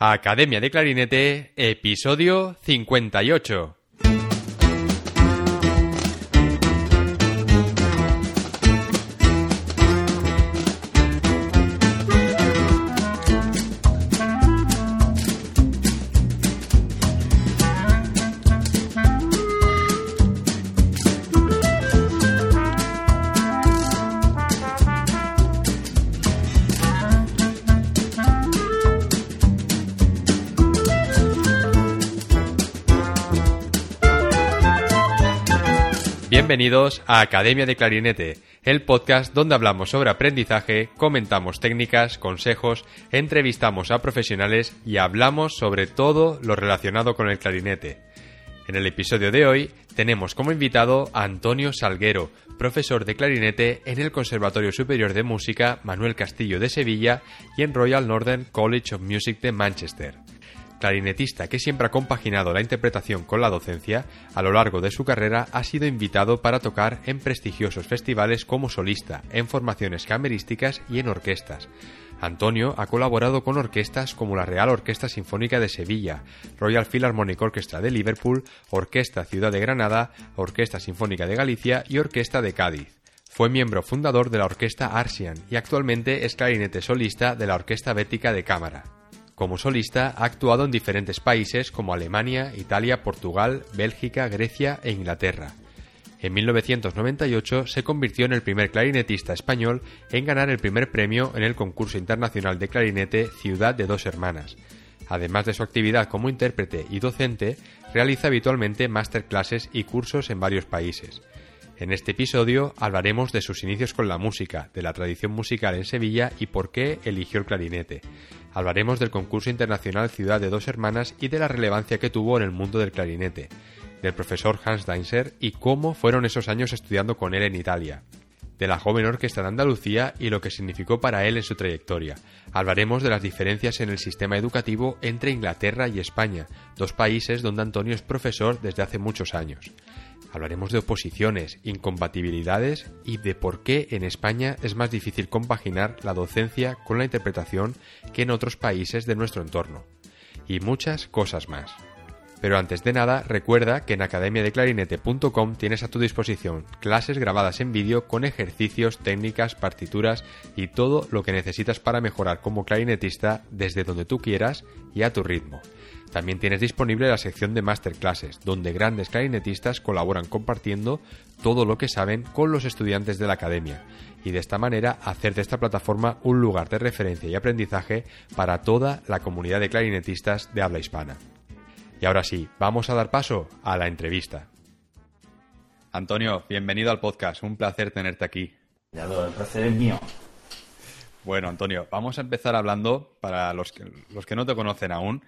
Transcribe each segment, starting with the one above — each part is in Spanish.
Academia de Clarinete, episodio 58. Bienvenidos a Academia de Clarinete, el podcast donde hablamos sobre aprendizaje, comentamos técnicas, consejos, entrevistamos a profesionales y hablamos sobre todo lo relacionado con el clarinete. En el episodio de hoy tenemos como invitado a Antonio Salguero, profesor de clarinete en el Conservatorio Superior de Música Manuel Castillo de Sevilla y en Royal Northern College of Music de Manchester clarinetista que siempre ha compaginado la interpretación con la docencia, a lo largo de su carrera ha sido invitado para tocar en prestigiosos festivales como solista, en formaciones camerísticas y en orquestas. Antonio ha colaborado con orquestas como la Real Orquesta Sinfónica de Sevilla, Royal Philharmonic Orchestra de Liverpool, Orquesta Ciudad de Granada, Orquesta Sinfónica de Galicia y Orquesta de Cádiz. Fue miembro fundador de la Orquesta Arsian y actualmente es clarinete solista de la Orquesta Bética de Cámara. Como solista ha actuado en diferentes países como Alemania, Italia, Portugal, Bélgica, Grecia e Inglaterra. En 1998 se convirtió en el primer clarinetista español en ganar el primer premio en el concurso internacional de clarinete Ciudad de Dos Hermanas. Además de su actividad como intérprete y docente, realiza habitualmente masterclasses y cursos en varios países. En este episodio hablaremos de sus inicios con la música, de la tradición musical en Sevilla y por qué eligió el clarinete. Hablaremos del concurso internacional Ciudad de Dos Hermanas y de la relevancia que tuvo en el mundo del clarinete, del profesor Hans Deinzer y cómo fueron esos años estudiando con él en Italia, de la joven orquesta de Andalucía y lo que significó para él en su trayectoria. Hablaremos de las diferencias en el sistema educativo entre Inglaterra y España, dos países donde Antonio es profesor desde hace muchos años. Hablaremos de oposiciones, incompatibilidades y de por qué en España es más difícil compaginar la docencia con la interpretación que en otros países de nuestro entorno. Y muchas cosas más. Pero antes de nada, recuerda que en academiadeclarinete.com tienes a tu disposición clases grabadas en vídeo con ejercicios, técnicas, partituras y todo lo que necesitas para mejorar como clarinetista desde donde tú quieras y a tu ritmo. También tienes disponible la sección de masterclasses, donde grandes clarinetistas colaboran compartiendo todo lo que saben con los estudiantes de la academia, y de esta manera hacer de esta plataforma un lugar de referencia y aprendizaje para toda la comunidad de clarinetistas de habla hispana. Y ahora sí, vamos a dar paso a la entrevista. Antonio, bienvenido al podcast, un placer tenerte aquí. Ya el placer es mío. Bueno, Antonio, vamos a empezar hablando, para los que, los que no te conocen aún,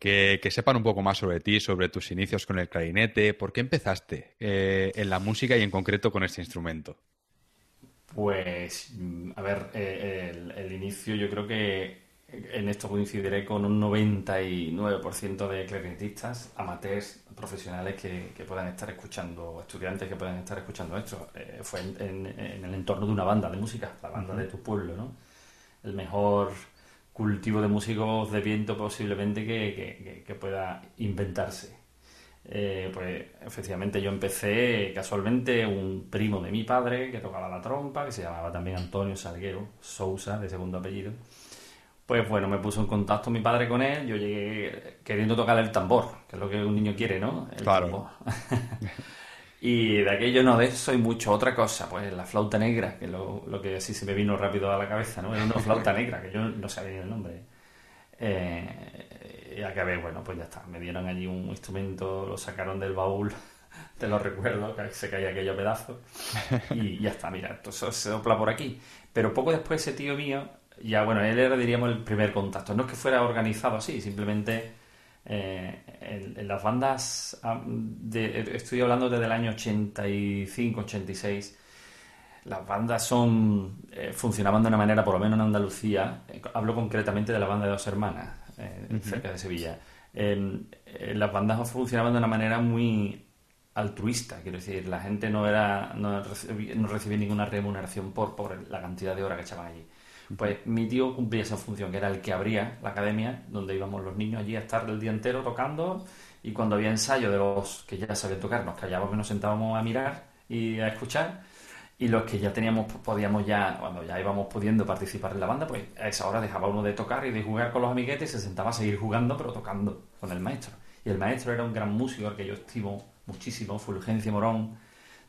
que, sepan un poco más sobre ti, sobre tus inicios con el clarinete. ¿Por qué empezaste eh, en la música y en concreto con este instrumento? Pues, mm, a ver, eh, el, inicio yo creo que en esto coincidiré con un 99% de clarinetistas, amateurs, profesionales que, puedan estar escuchando, estudiantes que puedan estar escuchando esto. Eh, fue en, el entorno de una banda de música, la banda de tu pueblo, ¿no? El mejor cultivo de músicos de viento posiblemente que, pueda inventarse. Eh, pues efectivamente yo empecé casualmente un primo de mi padre que tocaba la trompa, que se llamaba también Antonio Salguero Sousa, de segundo apellido. Pues bueno, me puso en contacto mi padre con él, yo llegué queriendo tocar el tambor, que es lo que un niño quiere, ¿no? El claro. Y de aquello no de eso y mucho otra cosa, pues la flauta negra, que lo, lo que así se me vino rápido a la cabeza, ¿no? Era una flauta negra, que yo no sabía el nombre. Eh, y acabé, bueno, pues ya está, me dieron allí un instrumento, lo sacaron del baúl, te lo recuerdo, que se caía aquello pedazo, y ya está, mira, esto se sopla por aquí. Pero poco después ese tío mío, ya bueno, él era, diríamos, el primer contacto. No es que fuera organizado así, simplemente eh, en, las bandas, ah, estoy hablando desde el año 85, 86, las bandas son eh, funcionaban de una manera, por lo menos en Andalucía, eh, hablo concretamente de la banda de dos hermanas, cerca de Sevilla. las bandas funcionaban de una manera muy altruista, quiero decir, la gente no era no recibía, ninguna remuneración por, por la cantidad de horas que echaban allí. Pues mi tío cumplía esa función, que era el que abría la academia, donde íbamos los niños allí a estar el día entero tocando y cuando había ensayo de los que ya sabían tocar, nos callábamos y nos sentábamos a mirar y a escuchar y los que ya teníamos, podíamos ya, cuando ya íbamos pudiendo participar en la banda, pues a esa hora dejaba uno de tocar y de jugar con los amiguetes y se sentaba a seguir jugando, pero tocando con el maestro. Y el maestro era un gran músico al que yo estimo muchísimo, Fulgencio Morón,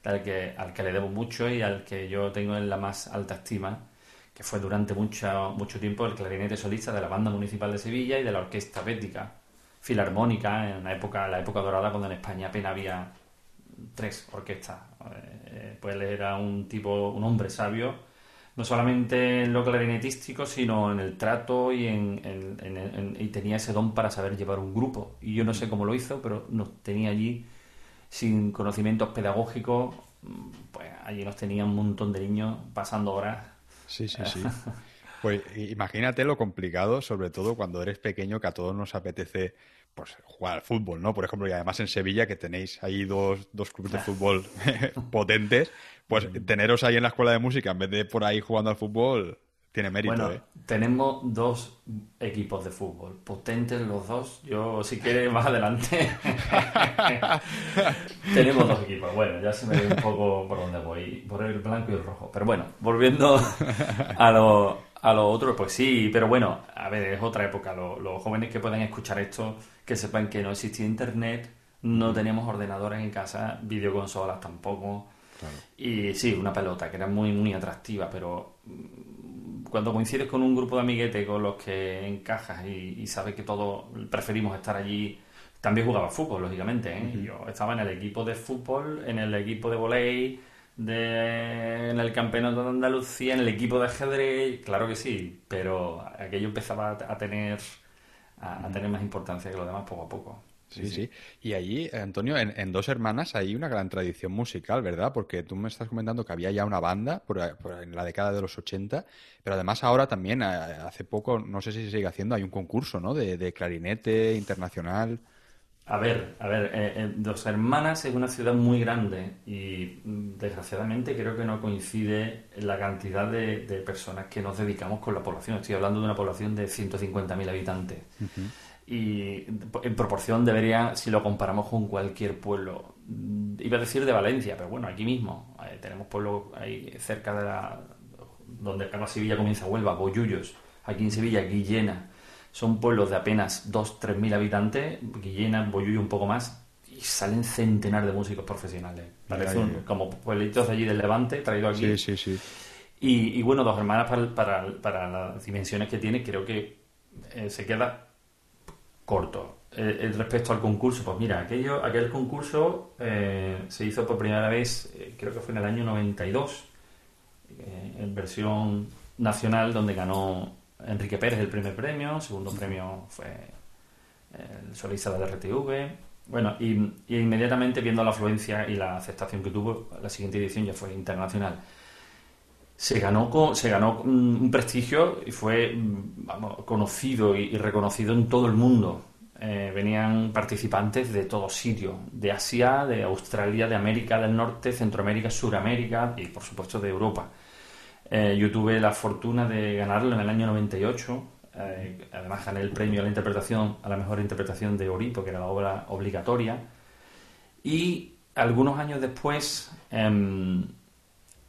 al que, al que le debo mucho y al que yo tengo en la más alta estima, fue durante mucho, mucho tiempo el clarinete solista de la Banda Municipal de Sevilla y de la Orquesta Bética Filarmónica, en la época, la época dorada, cuando en España apenas había tres orquestas. Eh, pues él era un tipo, un hombre sabio, no solamente en lo clarinetístico, sino en el trato y, en, y tenía ese don para saber llevar un grupo. Y yo no sé cómo lo hizo, pero nos tenía allí sin conocimientos pedagógicos, pues allí nos tenía un montón de niños pasando horas. Sí, sí, sí. Pues imagínate lo complicado, sobre todo cuando eres pequeño, que a todos nos apetece pues jugar al fútbol, ¿no? Por ejemplo, y además en Sevilla, que tenéis ahí dos, dos clubes de fútbol potentes, pues mm. teneros ahí en la escuela de música en vez de por ahí jugando al fútbol, tiene mérito, bueno, ¿eh? Tenemos dos equipos de fútbol, potentes los dos. Yo, si quieres, más adelante. tenemos dos equipos. Bueno, ya se me ve un poco por dónde voy, por el blanco y el rojo. Pero bueno, volviendo a lo, a lo otro, pues sí, pero bueno, a ver, es otra época. Los, jóvenes que puedan escuchar esto, que sepan que no existía internet, no teníamos ordenadores en casa, videoconsolas tampoco. Y sí, una pelota que era muy, muy atractiva, pero cuando coincides con un grupo de amiguetes con los que encajas y, sabes que todos preferimos estar allí, también jugaba fútbol, lógicamente. ¿eh? Yo estaba en el equipo de fútbol, en el equipo de voleibol de, en el campeonato de Andalucía, en el equipo de ajedrez, claro que sí, pero aquello empezaba a tener, a, tener más importancia que lo demás poco a poco. Sí, sí. Y allí, Antonio, en, Dos Hermanas hay una gran tradición musical, ¿verdad? Porque tú me estás comentando que había ya una banda por, en la década de los 80, pero además ahora también, hace poco, no sé si se sigue haciendo, hay un concurso, ¿no? De, de clarinete internacional. A ver, a ver, eh, eh, Dos Hermanas es una ciudad muy grande y mm, desgraciadamente creo que no coincide la cantidad de, personas que nos dedicamos con la población. Estoy hablando de una población de 150.000 habitantes. Y en proporción debería, si lo comparamos con cualquier pueblo, mm, iba a decir de Valencia, pero bueno, aquí mismo, eh, tenemos pueblos ahí cerca de la, donde acaba Sevilla comienza Huelva, Boyullos, aquí en Sevilla, Guillena son pueblos de apenas 2-3 mil habitantes, Guillena, Boyuy un poco más, y salen centenares de músicos profesionales. como pueblitos allí del Levante, traído aquí. Sí, sí, sí. Y, bueno, Dos Hermanas para, para, las dimensiones que tiene, creo que eh, se queda corto. Eh, respecto al concurso, pues mira, aquello, aquel concurso eh, se hizo por primera vez, creo que fue en el año 92, en versión nacional, donde ganó Enrique Pérez el primer premio, el segundo premio fue el solista del RTV. Bueno, y, inmediatamente viendo la afluencia y la aceptación que tuvo, la siguiente edición ya fue internacional. Se ganó, se ganó un prestigio y fue conocido y, reconocido en todo el mundo. Eh, venían participantes de todo sitio, de Asia, de Australia, de América del Norte, Centroamérica, Suramérica y por supuesto de Europa. Eh, yo tuve la fortuna de ganarlo en el año 98. Eh, además gané el premio a la interpretación, a la mejor interpretación de Oripo, que era la obra obligatoria. Y algunos años después, em,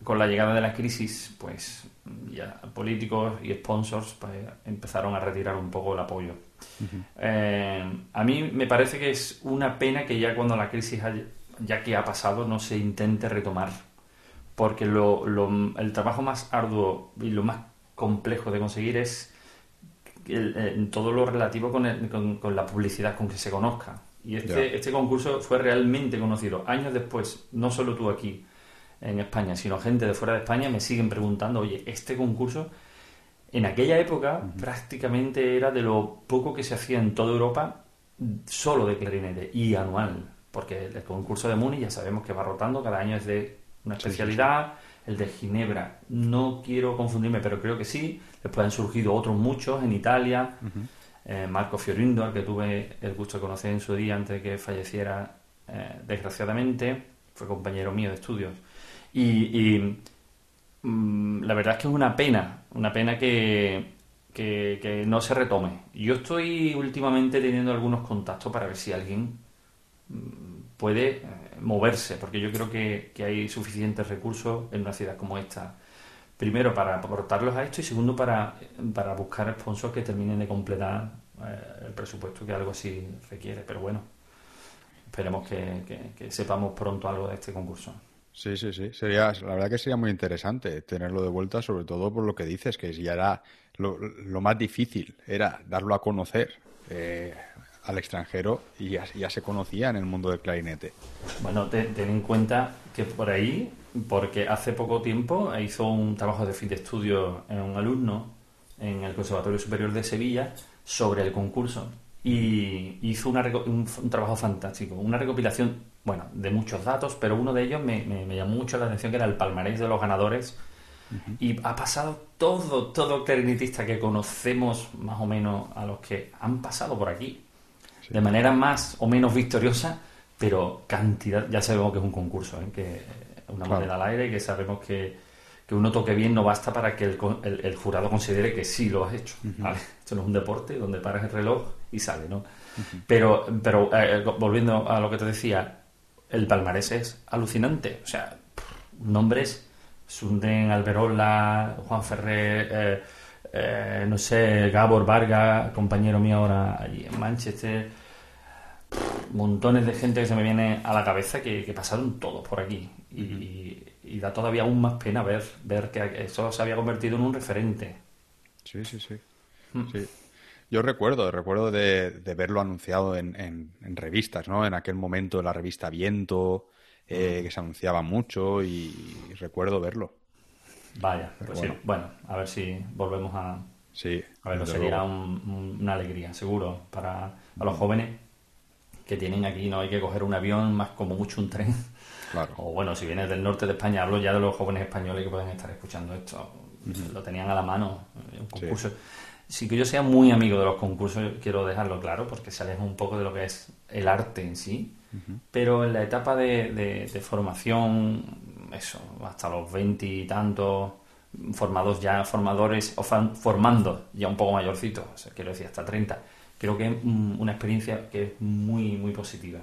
con la llegada de la crisis, pues ya políticos y sponsors pues, empezaron a retirar un poco el apoyo. Eh, a mí me parece que es una pena que ya cuando la crisis, ya que ha pasado, no se intente retomar porque lo, el trabajo más arduo y lo más complejo de conseguir es en todo lo relativo con, con, la publicidad, con que se conozca. Y este, este concurso fue realmente conocido. Años después, no solo tú aquí en España, sino gente de fuera de España me siguen preguntando, oye, este concurso en aquella época prácticamente era de lo poco que se hacía en toda Europa solo de clarinete y anual, porque el concurso de Muni ya sabemos que va rotando, cada año es de una especialidad, el de Ginebra. No quiero confundirme, pero creo que sí. Después han surgido otros muchos en Italia. Eh, Marco Fiorindo, al que tuve el gusto de conocer en su día antes de que falleciera, eh, desgraciadamente, fue compañero mío de estudios. Y, mm, la verdad es que es una pena, una pena que, que, no se retome. Yo estoy últimamente teniendo algunos contactos para ver si alguien mm, puede eh, moverse, porque yo creo que, hay suficientes recursos en una ciudad como esta. Primero, para aportarlos a esto y segundo, para, para buscar sponsors que terminen de completar eh, el presupuesto que algo así requiere. Pero bueno, esperemos que sepamos pronto algo de este concurso. Sí, sí, sí. Sería, la verdad que sería muy interesante tenerlo de vuelta, sobre todo por lo que dices, que ya era lo, más difícil, era darlo a conocer eh, al extranjero y ya, se conocía en el mundo del clarinete. Bueno, ten, en cuenta que por ahí, porque hace poco tiempo hizo un trabajo de fin de estudio en un alumno en el Conservatorio Superior de Sevilla sobre el concurso y hizo un, un trabajo fantástico, una recopilación bueno, de muchos datos, pero uno de ellos me, llamó mucho la atención, que era el palmarés de los ganadores. Y ha pasado todo, todo clarinetista que conocemos más o menos a los que han pasado por aquí. De manera más o menos victoriosa, pero cantidad, ya sabemos que es un concurso, ¿eh? que una moneda al aire, que sabemos que, que, uno toque bien no basta para que el, el, jurado considere que sí lo has hecho. Esto no es un deporte donde paras el reloj y sale, ¿no? Pero, pero eh, volviendo a lo que te decía, el palmarés es alucinante. O sea, nombres, Sunden, Alberola, Juan Ferrer, eh, eh, no sé, Gabor Varga, compañero mío ahora allí en Manchester. montones de gente que se me viene a la cabeza que, pasaron todos por aquí. Y, da todavía aún más pena ver, ver que eso se había convertido en un referente. Sí, sí, sí. Mm. sí. Yo recuerdo, recuerdo de, verlo anunciado en, revistas, ¿no? En aquel momento la revista Viento, eh, que se anunciaba mucho y, recuerdo verlo. Vaya, pues bueno. sí. Bueno, a ver si volvemos a... Sí. A verlo, sería una alegría, seguro, para, los jóvenes que tienen aquí, no hay que coger un avión, más como mucho un tren. Claro. O bueno, si vienes del norte de España, hablo ya de los jóvenes españoles que pueden estar escuchando esto. Lo tenían a la mano, un concurso sí que yo sea muy amigo de los concursos, quiero dejarlo claro, porque se aleja un poco de lo que es el arte en sí, pero en la etapa de, formación, eso, hasta los veinte y tantos, formados ya, formadores, o formando ya un poco mayorcitos, quiero decir, hasta 30, creo que es una experiencia que es muy, muy positiva.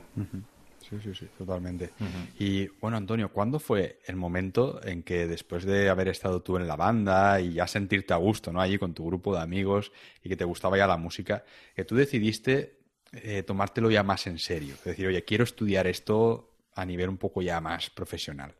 Sí, sí, sí, totalmente. Y bueno, Antonio, ¿cuándo fue el momento en que después de haber estado tú en la banda y ya sentirte a gusto, ¿no? Allí con tu grupo de amigos y que te gustaba ya la música, que tú decidiste eh, tomártelo ya más en serio? Es decir, oye, quiero estudiar esto a nivel un poco ya más profesional.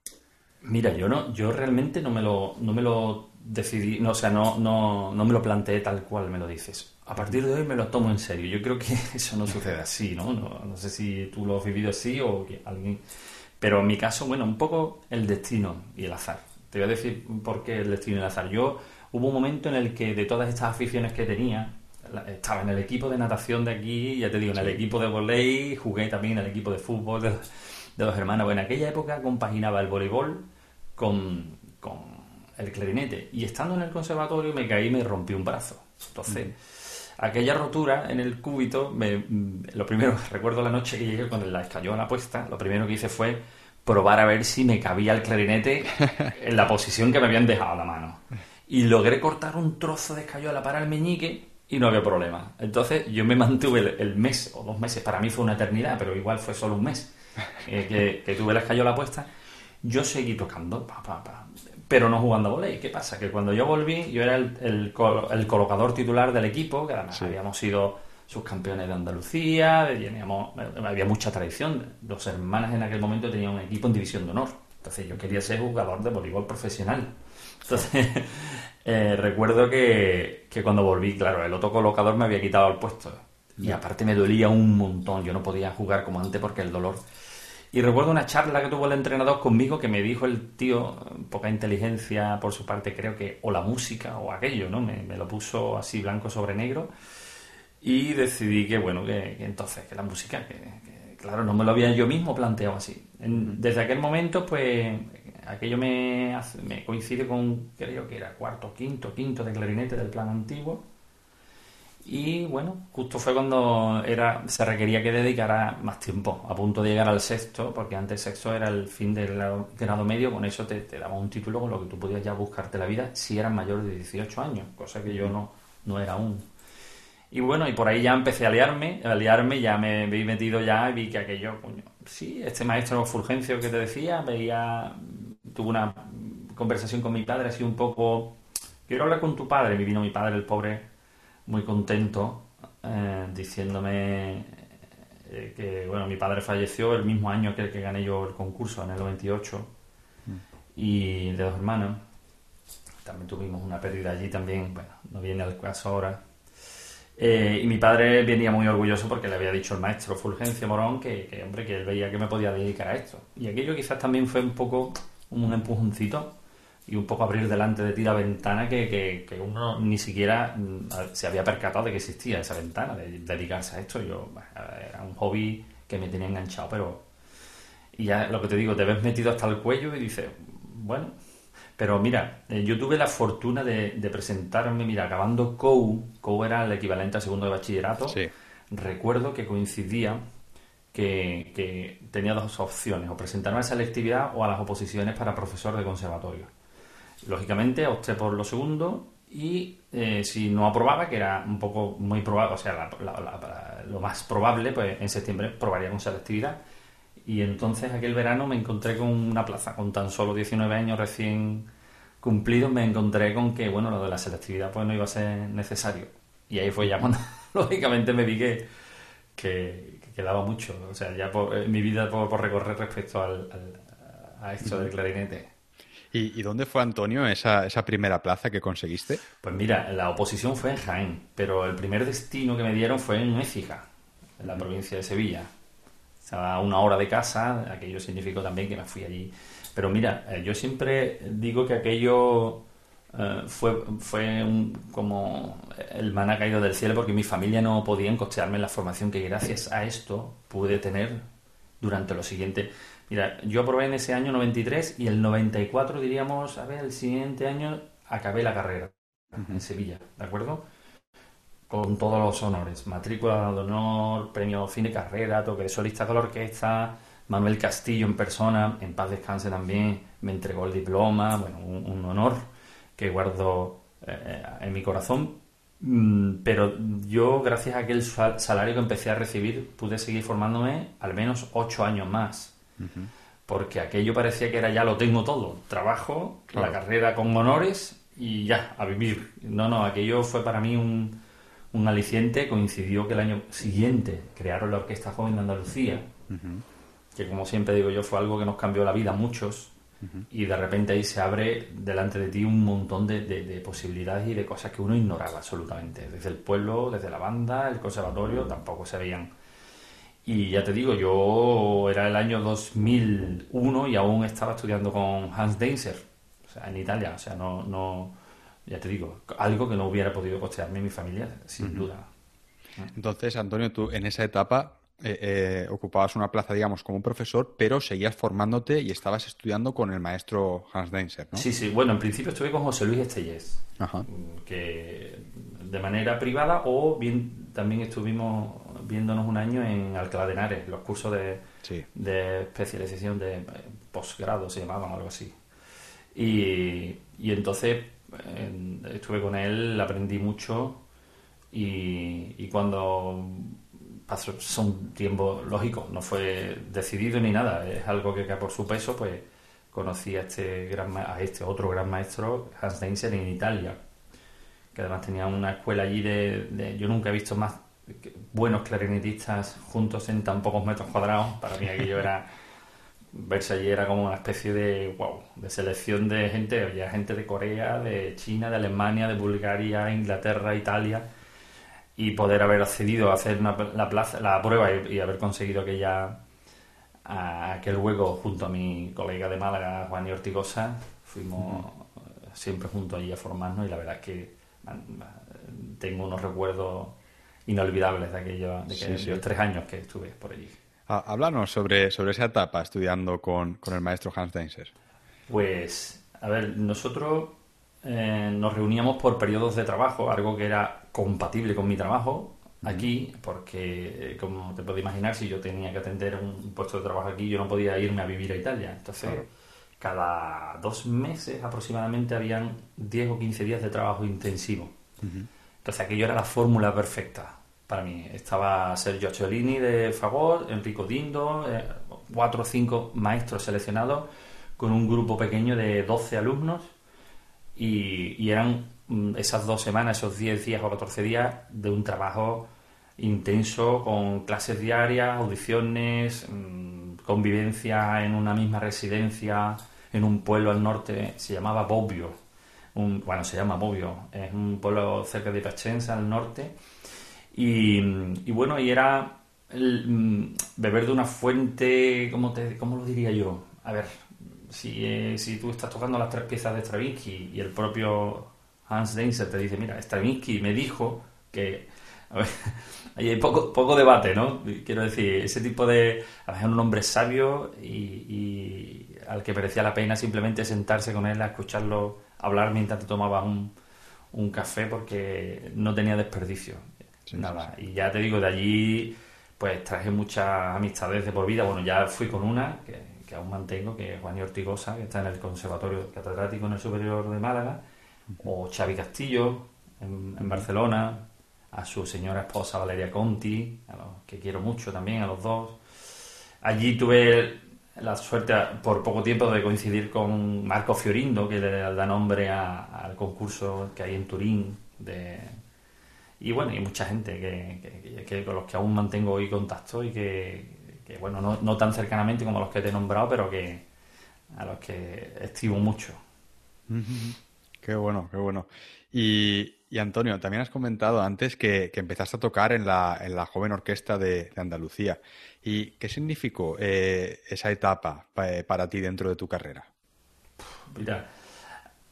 Mira, yo no, yo realmente no me lo, no me lo decidí, no, o sea, no, no, no me lo planteé tal cual me lo dices a partir de hoy me lo tomo en serio. Yo creo que eso no sucede así, ¿no? No, sé si tú lo has vivido así o que alguien... Pero en mi caso, bueno, un poco el destino y el azar. Te voy a decir por qué el destino y el azar. Yo hubo un momento en el que de todas estas aficiones que tenía, estaba en el equipo de natación de aquí, ya te digo, en el equipo de volei, jugué también en el equipo de fútbol de, los hermanos. Bueno, en aquella época compaginaba el voleibol con, con, el clarinete. Y estando en el conservatorio me caí y me rompí un brazo. Entonces aquella rotura en el cúbito, me, lo primero, recuerdo la noche que llegué cuando la a la puesta, lo primero que hice fue probar a ver si me cabía el clarinete en la posición que me habían dejado la mano. Y logré cortar un trozo de escayola para el meñique y no había problema. Entonces yo me mantuve el, mes o dos meses, para mí fue una eternidad, pero igual fue solo un mes eh, que, tuve la escayola puesta. Yo seguí tocando, pa, pa, pa pero no jugando a volei. ¿Qué pasa? Que cuando yo volví, yo era el, el, colocador titular del equipo, que además habíamos sido subcampeones de Andalucía, teníamos, había mucha tradición. Los hermanos en aquel momento tenían un equipo en división de honor. Entonces yo quería ser jugador de voleibol profesional. Entonces eh, recuerdo que, que, cuando volví, claro, el otro colocador me había quitado el puesto. Y aparte me dolía un montón. Yo no podía jugar como antes porque el dolor y recuerdo una charla que tuvo el entrenador conmigo que me dijo el tío, poca inteligencia por su parte, creo que, o la música o aquello, ¿no? Me, lo puso así blanco sobre negro y decidí que, bueno, que, entonces, que la música, que, claro, no me lo había yo mismo planteado así. desde aquel momento, pues, aquello me, me coincide con, creo que era cuarto, quinto, quinto de clarinete del plan antiguo Y bueno, justo fue cuando era se requería que dedicara más tiempo, a punto de llegar al sexto, porque antes sexto era el fin del grado, medio, con eso te, te daba un título con lo que tú podías ya buscarte la vida si eras mayor de 18 años, cosa que yo no, no era aún. Y bueno, y por ahí ya empecé a liarme, a liarme, ya me vi metido ya y vi que aquello, coño, sí, este maestro Fulgencio que te decía, veía, tuve una conversación con mi padre así un poco, quiero hablar con tu padre, me vino mi padre, el pobre, muy contento, eh, diciéndome eh, que, bueno, mi padre falleció el mismo año que el que gané yo el concurso, en el 98, mm. y de dos hermanos. También tuvimos una pérdida allí también, bueno, no viene al caso ahora. Eh, y mi padre venía muy orgulloso porque le había dicho el maestro Fulgencio Morón que, hombre, que él veía que me podía dedicar a esto. Y aquello quizás también fue un poco un empujoncito y un poco abrir delante de ti la ventana que, uno ni siquiera mm, se había percatado de que existía esa ventana, de dedicarse a esto. Yo, era un hobby que me tenía enganchado, pero... Y ya lo que te digo, te ves metido hasta el cuello y dices, bueno, pero mira, eh, yo tuve la fortuna de, presentarme, mira, acabando COU, COU era el equivalente al segundo de bachillerato, recuerdo que coincidía que, tenía dos opciones, o presentarme a selectividad o a las oposiciones para profesor de conservatorio. Lógicamente opté por lo segundo y eh, si no aprobaba, que era un poco muy probable, o sea, lo más probable, pues en septiembre probaría con selectividad y entonces aquel verano me encontré con una plaza, con tan solo 19 años recién cumplidos, me encontré con que, bueno, lo de la selectividad pues no iba a ser necesario. Y ahí fue ya cuando, lógicamente, me vi que, que, quedaba mucho. O sea, ya por, eh, mi vida por, recorrer respecto al, a esto del clarinete. ¿Y, dónde fue, Antonio, esa, esa primera plaza que conseguiste? Pues mira, la oposición fue en Jaén, pero el primer destino que me dieron fue en Écija, en la provincia de Sevilla a una hora de casa, aquello significó también que me fui allí. Pero mira, eh, yo siempre digo que aquello eh, fue, fue como el man ha caído del cielo porque mi familia no podía costearme la formación que gracias a esto pude tener durante lo siguiente. Mira, yo aprobé en ese año 93 y el 94 diríamos, a ver, el siguiente año acabé la carrera en Sevilla, ¿de acuerdo? con todos los honores. Matrícula de honor, premio fin de carrera, toque de solista con la orquesta, Manuel Castillo en persona, en paz descanse también, me entregó el diploma, bueno, un, honor que guardo eh, en mi corazón. Mm, pero yo, gracias a aquel salario que empecé a recibir, pude seguir formándome al menos ocho años más. Porque aquello parecía que era ya lo tengo todo. Trabajo, la carrera con honores y ya, a vivir. No, no, aquello fue para mí un, un aliciente coincidió que el año siguiente crearon la Orquesta Joven de Andalucía, que como siempre digo yo fue algo que nos cambió la vida a muchos, y de repente ahí se abre delante de ti un montón de, posibilidades y de cosas que uno ignoraba absolutamente. Desde el pueblo, desde la banda, el conservatorio, tampoco se veían. Y ya te digo, yo era el año 2001 y aún estaba estudiando con Hans Deinzer, o sea, en Italia, o sea, no, no ya te digo, algo que no hubiera podido costearme mi familia, sin duda. Entonces, Antonio, tú en esa etapa eh, eh, ocupabas una plaza, digamos, como profesor, pero seguías formándote y estabas estudiando con el maestro Hans Deinzer, ¿no? Sí, sí. Bueno, en principio estuve con José Luis Estellés, mm, que de manera privada o bien también estuvimos viéndonos un año en Alcalá de Henares, los cursos de, de especialización de eh, posgrado se llamaban, algo así. Y, y entonces estuve con él, aprendí mucho y, cuando pasó son tiempo lógico, no fue decidido ni nada, es algo que, por su peso, pues conocí a este gran a este otro gran maestro, Hans Deinzer, en Italia, que además tenía una escuela allí de, yo nunca he visto más buenos clarinetistas juntos en tan pocos metros cuadrados, para mí aquello era verse allí era como una especie de wow, de selección de gente, había gente de Corea, de China, de Alemania, de Bulgaria, Inglaterra, Italia y poder haber accedido a hacer la plaza, la prueba y, haber conseguido aquella aquel hueco junto a mi colega de Málaga, Juan y Ortigosa, fuimos siempre juntos allí a formarnos y la verdad es que tengo unos recuerdos inolvidables de aquellos de aquellos tres años que estuve por allí. Háblanos sobre, sobre esa etapa estudiando con, el maestro Hans Deinzer. Pues, a ver, nosotros eh, nos reuníamos por periodos de trabajo, algo que era compatible con mi trabajo aquí, porque, eh, como te puedes imaginar, si yo tenía que atender un puesto de trabajo aquí, yo no podía irme a vivir a Italia. Entonces, cada dos meses aproximadamente habían 10 o 15 días de trabajo intensivo. Entonces, aquello era la fórmula perfecta para mí. Estaba Sergio Ciolini de Fagot, Enrico Dindo, eh, cuatro o cinco maestros seleccionados con un grupo pequeño de 12 alumnos y, eran esas dos semanas, esos 10 días o 14 días de un trabajo intenso con clases diarias, audiciones, mm, convivencia en una misma residencia en un pueblo al norte, se llamaba Bobbio, bueno, se llama Bobbio, es un pueblo cerca de Pacenza al norte. Y, y bueno, y era beber de una fuente, ¿cómo, te, ¿cómo lo diría yo? A ver, si, eh, si tú estás tocando las tres piezas de Stravinsky y el propio Hans Deinzer te dice, mira, Stravinsky me dijo que... A ver, ahí hay poco, poco debate, ¿no? Quiero decir, ese tipo de... A veces un hombre sabio y, y, al que merecía la pena simplemente sentarse con él a escucharlo hablar mientras te tomabas un, un café porque no tenía desperdicio. Nada. Y ya te digo, de allí pues traje muchas amistades de por vida. Bueno, ya fui con una, que, que aún mantengo, que es Juan Ortigosa, que está en el Conservatorio Catedrático en el Superior de Málaga, o Xavi Castillo, en, Barcelona, a su señora esposa Valeria Conti, a los que quiero mucho también, a los dos. Allí tuve la suerte por poco tiempo de coincidir con Marco Fiorindo, que le da nombre al concurso que hay en Turín de, y bueno, y mucha gente que, con los que aún mantengo hoy contacto y que, bueno, no, no, tan cercanamente como los que te he nombrado, pero que a los que estimo mucho. Qué bueno, qué bueno. Y, Antonio, también has comentado antes que, empezaste a tocar en la, en la joven orquesta de, Andalucía. ¿Y qué significó eh, esa etapa eh, para ti dentro de tu carrera? Mira,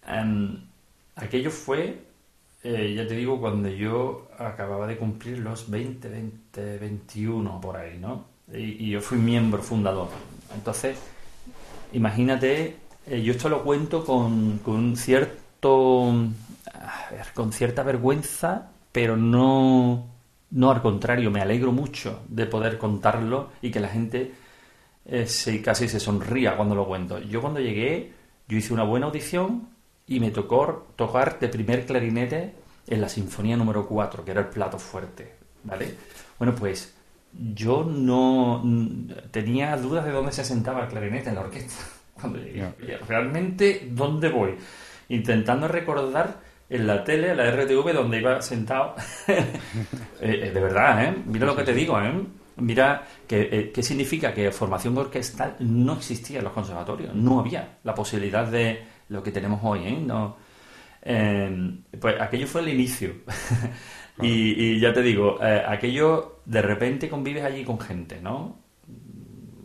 em, aquello fue eh, ya te digo, cuando yo acababa de cumplir los 20, 20, 21 por ahí, ¿no? Y, yo fui miembro fundador. Entonces, imagínate, yo esto lo cuento con, con cierto, con cierta vergüenza, pero no, no al contrario, me alegro mucho de poder contarlo y que la gente eh, se, casi se sonría cuando lo cuento. Yo cuando llegué, yo hice una buena audición, y me tocó tocar de primer clarinete en la sinfonía número 4, que era el plato fuerte, ¿vale? Bueno, pues yo no tenía dudas de dónde se sentaba el clarinete en la orquesta cuando llegué. Realmente, ¿dónde voy? Intentando recordar en la tele, en la RTV, donde iba sentado. Eh, eh, de verdad, ¿eh? Mira lo que te digo, ¿eh? Mira eh, qué significa que formación orquestal no existía en los conservatorios. No había la posibilidad de lo que tenemos hoy, ¿eh? No, em, pues aquello fue el inicio. y, ya te digo, aquello de repente convives allí con gente, ¿no?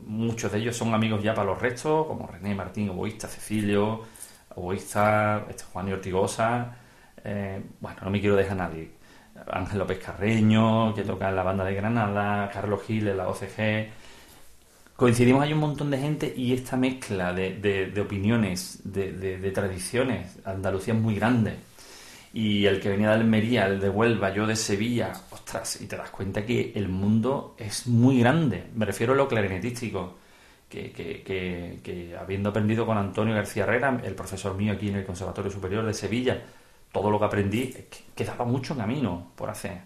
Muchos de ellos son amigos ya para los restos, como René Martín, Oboísta, Cecilio, Oboísta, este Juan y Ortigosa. Eh, bueno, no me quiero dejar nadie. Ángel López Carreño, que toca en la banda de Granada, Carlos Gil en la OCG coincidimos hay un montón de gente y esta mezcla de, opiniones, de, tradiciones, Andalucía es muy grande. Y el que venía de Almería, el de Huelva, yo de Sevilla, ostras, y te das cuenta que el mundo es muy grande. Me refiero a lo clarinetístico. Que, que, habiendo aprendido con Antonio García Herrera, el profesor mío aquí en el Conservatorio Superior de Sevilla, todo lo que aprendí, quedaba mucho camino por hacer.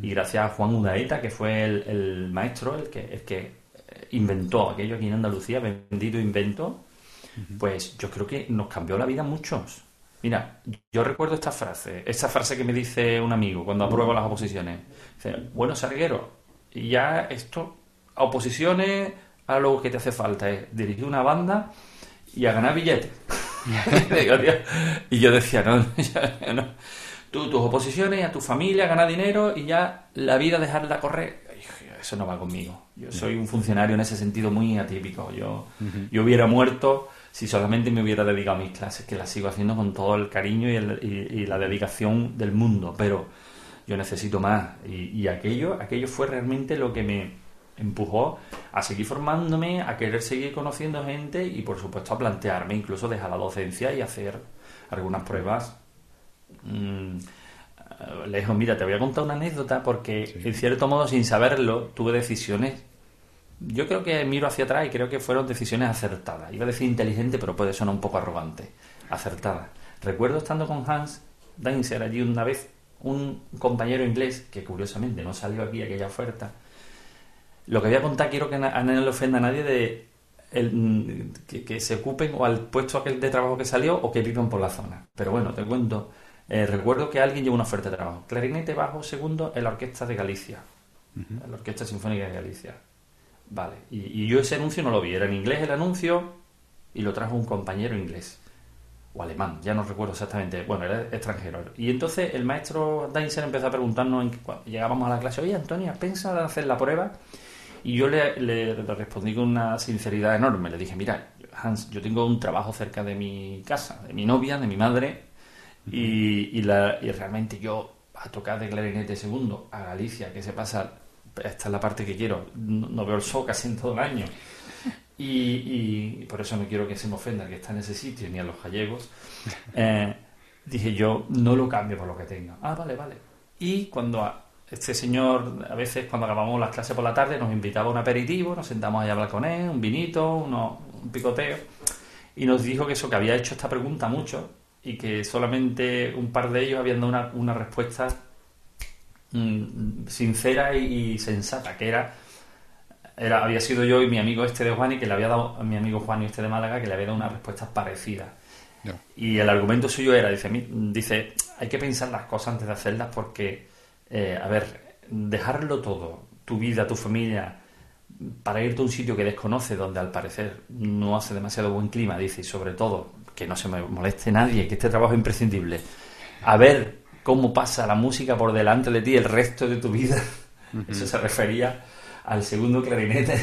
Y gracias a Juan Udaeta, que fue el, maestro, el que, el que inventó aquello aquí en Andalucía, bendito invento, pues yo creo que nos cambió la vida a muchos. Mira, yo recuerdo esta frase, esta frase que me dice un amigo cuando apruebo las oposiciones. Dice, bueno, Sarguero, ya esto, oposiciones, a lo que te hace falta es dirigir una banda y a ganar billetes. y yo decía, no, no. Tú, tus oposiciones, a tu familia, ganar dinero y ya la vida dejarla correr eso no va conmigo. Yo soy un funcionario en ese sentido muy atípico. Yo, yo hubiera muerto si solamente me hubiera dedicado a mis clases, que las sigo haciendo con todo el cariño y, la dedicación del mundo, pero yo necesito más. Y, aquello, aquello fue realmente lo que me empujó a seguir formándome, a querer seguir conociendo gente y por supuesto a plantearme incluso dejar la docencia y hacer algunas pruebas. Mm, eh, le dijo, mira, te voy a contar una anécdota porque en cierto modo, sin saberlo, tuve decisiones. Yo creo que miro hacia atrás y creo que fueron decisiones acertadas. Iba a decir inteligente, pero puede sonar un poco arrogante. Acertadas. Recuerdo estando con Hans Dainzer allí una vez, un compañero inglés, que curiosamente no salió aquí aquella oferta. Lo que voy a contar, quiero que no le ofenda a nadie de el, que, se ocupen o al puesto aquel de trabajo que salió o que vivan por la zona. Pero bueno, te cuento. Eh, recuerdo que alguien llevó una oferta de trabajo. Clarinete bajo segundo en la Orquesta de Galicia. En la Orquesta Sinfónica de Galicia. Vale. Y, y, yo ese anuncio no lo vi. Era en inglés el anuncio y lo trajo un compañero inglés. O alemán, ya no recuerdo exactamente. Bueno, era extranjero. Y entonces el maestro Dainzer empezó a preguntarnos, en, cuando llegábamos a la clase, oye, Antonia, ¿piensa hacer la prueba? Y yo le, respondí con una sinceridad enorme. Le dije, mira, Hans, yo tengo un trabajo cerca de mi casa, de mi novia, de mi madre, y, la, y realmente yo a tocar de clarinete segundo a Galicia, que se pasa, esta es la parte que quiero, no, veo el sol casi en todo el año. Y, por eso no quiero que se me ofenda que está en ese sitio, ni a los gallegos. Eh, dije yo, no lo cambio por lo que tenga. Ah, vale, vale. Y cuando este señor, a veces cuando acabamos las clases por la tarde, nos invitaba a un aperitivo, nos sentamos ahí a hablar con él, un vinito, un picoteo, y nos dijo que eso, que había hecho esta pregunta mucho y que solamente un par de ellos habían dado una, respuesta mm, sincera y, sensata, que era, era, había sido yo y mi amigo este de Juan y que le había dado a mi amigo Juan y este de Málaga que le había dado una respuesta parecida. Y el argumento suyo era, dice, dice, hay que pensar las cosas antes de hacerlas porque eh, a ver, dejarlo todo, tu vida, tu familia, para irte a un sitio que desconoce, donde al parecer no hace demasiado buen clima, dice, y sobre todo, que no se me moleste nadie, que este trabajo es imprescindible, a ver cómo pasa la música por delante de ti el resto de tu vida. Eso se refería al segundo clarinete.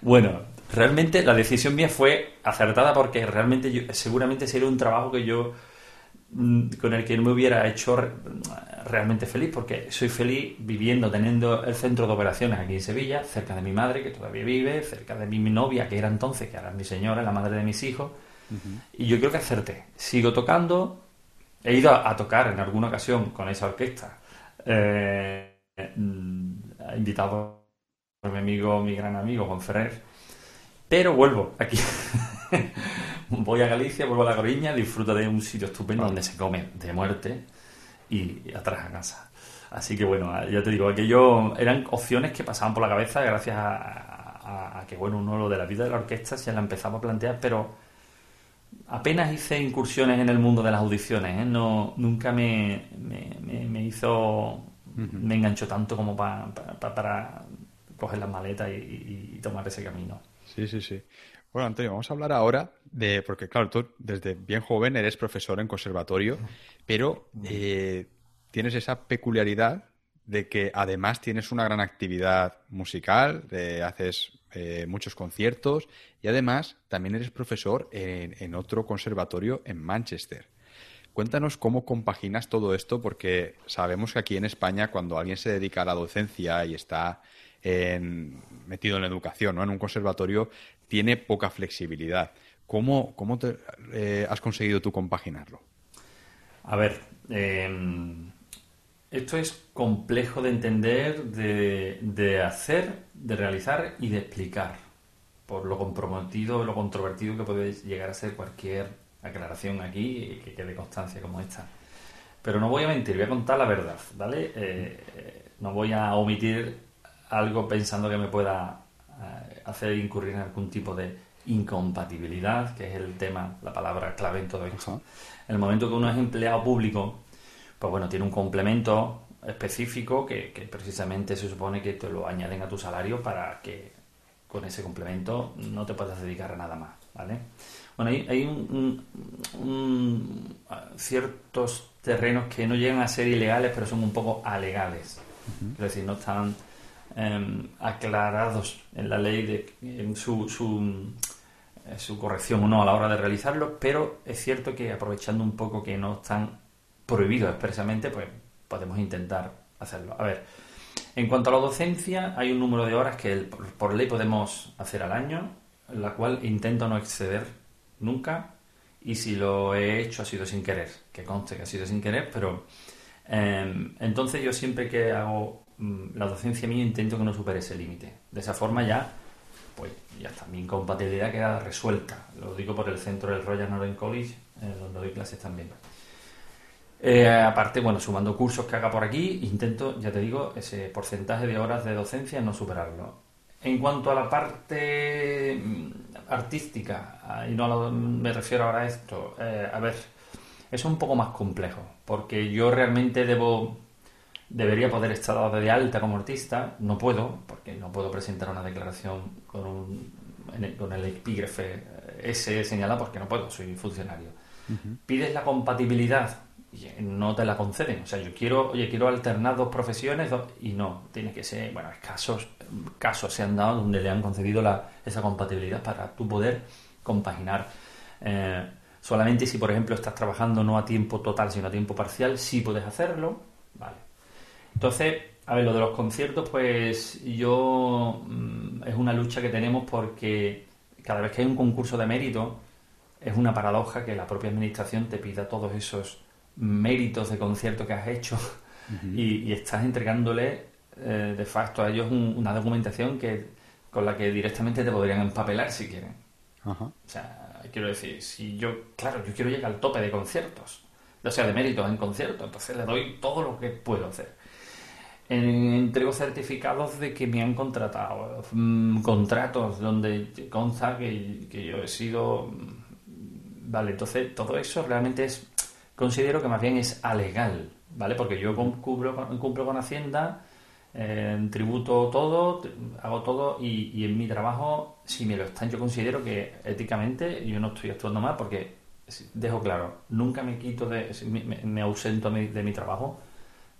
bueno, realmente la decisión mía fue acertada porque realmente yo, seguramente sería un trabajo que yo con el que no me hubiera hecho realmente feliz, porque soy feliz viviendo, teniendo el centro de operaciones aquí en Sevilla, cerca de mi madre, que todavía vive, cerca de mi, novia, que era entonces, que ahora es mi señora, la madre de mis hijos, y yo creo que acerté. Sigo tocando, he ido a, tocar en alguna ocasión con esa orquesta, eh, mm, invitado por mi amigo, mi gran amigo Juan Ferrer, pero vuelvo aquí. voy a Galicia, vuelvo a La Coruña, disfruto de un sitio estupendo donde se come de muerte y, atrás a casa. Así que bueno, ya te digo, aquello eran opciones que pasaban por la cabeza gracias a, que bueno, uno lo de la vida de la orquesta se la empezaba a plantear, pero apenas hice incursiones en el mundo de las audiciones, ¿eh? no, nunca me, me, hizo, me enganchó tanto como para coger las maletas y tomar ese camino. Sí, sí, sí. Bueno, Antonio, vamos a hablar ahora de, porque claro, tú desde bien joven eres profesor en conservatorio, pero eh, tienes esa peculiaridad de que además tienes una gran actividad musical, haces eh, muchos conciertos y además también eres profesor en, en, otro conservatorio en Manchester. Cuéntanos cómo compaginas todo esto, porque sabemos que aquí en España cuando alguien se dedica a la docencia y está metido en la educación, ¿no? en un conservatorio, tiene poca flexibilidad. ¿Cómo, cómo te, eh, has conseguido tú compaginarlo? A ver, em, esto es complejo de entender, de, hacer, de realizar y de explicar, por lo comprometido, lo controvertido que puede llegar a ser cualquier aclaración aquí que quede constancia como esta. Pero no voy a mentir, voy a contar la verdad, ¿vale? Eh, eh, no voy a omitir algo pensando que me pueda hacer incurrir en algún tipo de incompatibilidad, que es el tema, la palabra clave en todo esto. En el momento que uno es empleado público, pues bueno, tiene un complemento específico que, precisamente se supone que te lo añaden a tu salario para que con ese complemento no te puedas dedicar a nada más, ¿vale? Bueno, hay, hay un, ciertos terrenos que no llegan a ser ilegales, pero son un poco alegales. Es decir, no están Em, aclarados en la ley de en su, su, eh, su corrección o no a la hora de realizarlo, pero es cierto que aprovechando un poco que no están prohibidos expresamente, pues podemos intentar hacerlo. A ver, en cuanto a la docencia, hay un número de horas que por ley podemos hacer al año, la cual intento no exceder nunca, y si lo he hecho ha sido sin querer, que conste que ha sido sin querer, pero Em, entonces yo siempre que hago mm, la docencia mía intento que no supere ese límite. De esa forma ya, pues ya está, mi incompatibilidad queda resuelta. Lo digo por el centro del Royal Northern College, eh, donde doy clases también. Eh, aparte, bueno, sumando cursos que haga por aquí, intento, ya te digo, ese porcentaje de horas de docencia no superarlo. En cuanto a la parte mm, artística, y no me refiero ahora a esto, eh, a ver, es un poco más complejo, porque yo realmente debo, debería poder estar dado de alta como artista, no puedo, porque no puedo presentar una declaración con, un, con el epígrafe ese señalado, porque no puedo, soy funcionario. Pides la compatibilidad y no te la conceden. O sea, yo quiero, oye, quiero alternar dos profesiones y no, tiene que ser, bueno, casos, casos se han dado donde le han concedido la, esa compatibilidad para tú poder compaginar. Eh, solamente si, por ejemplo, estás trabajando no a tiempo total, sino a tiempo parcial, sí puedes hacerlo. Entonces, a ver, lo de los conciertos, pues yo mm, es una lucha que tenemos porque cada vez que hay un concurso de mérito, es una paradoja que la propia administración te pida todos esos méritos de concierto que has hecho y, estás entregándole eh, de facto a ellos una documentación que con la que directamente te podrían empapelar si quieren. O sea, quiero decir, si yo, claro, yo quiero llegar al tope de conciertos, o sea, de méritos en conciertos, entonces le doy todo lo que puedo hacer. Entrego certificados de que me han contratado, mm, contratos donde consta que, que yo he sido... Mm, vale, entonces todo eso realmente es considero que más bien es alegal, ¿vale? Porque yo cumplo, cumplo con Hacienda, eh, tributo todo, hago todo y, en mi trabajo, si me lo están, yo considero que éticamente yo no estoy actuando mal porque dejo claro, nunca me quito de, me, ausento de mi trabajo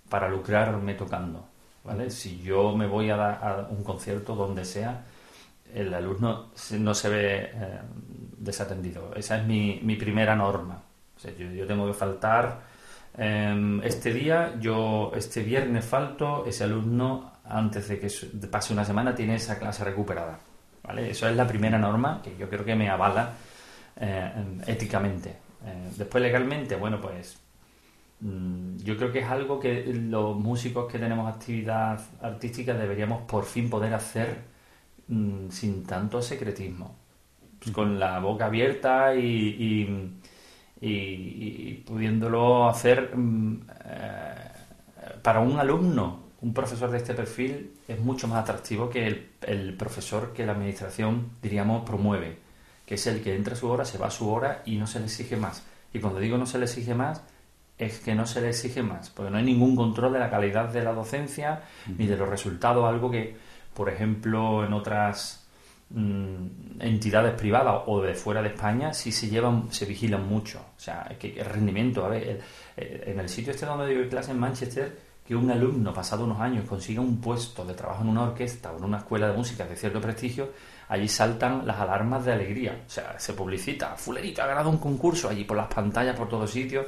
para lucrarme tocando, ¿vale? Si yo me voy a dar a un concierto donde sea, el alumno no se ve eh, desatendido. Esa es mi, mi primera norma yo, tengo que faltar em, este día, yo este viernes falto, ese alumno antes de que pase una semana tiene esa clase recuperada. ¿vale? Eso es la primera norma que yo creo que me avala eh, éticamente. Eh, después legalmente, bueno, pues yo creo que es algo que los músicos que tenemos actividad artística deberíamos por fin poder hacer mm, sin tanto secretismo. Pues con la boca abierta y y, pudiéndolo hacer mm, eh, para un alumno, un profesor de este perfil es mucho más atractivo que el, el, profesor que la administración, diríamos, promueve, que es el que entra a su hora, se va a su hora y no se le exige más. Y cuando digo no se le exige más, es que no se le exige más, porque no hay ningún control de la calidad de la docencia ni de los resultados, algo que, por ejemplo, en otras Mm, entidades privadas o de fuera de España sí se llevan, se vigilan mucho. O sea, que el rendimiento, a ver, en el sitio este donde doy clase en Manchester, que un alumno pasado unos años consiga un puesto de trabajo en una orquesta o en una escuela de música de cierto prestigio, allí saltan las alarmas de alegría. O sea, se publicita, fulerito ha ganado un concurso allí por las pantallas, por todos sitios.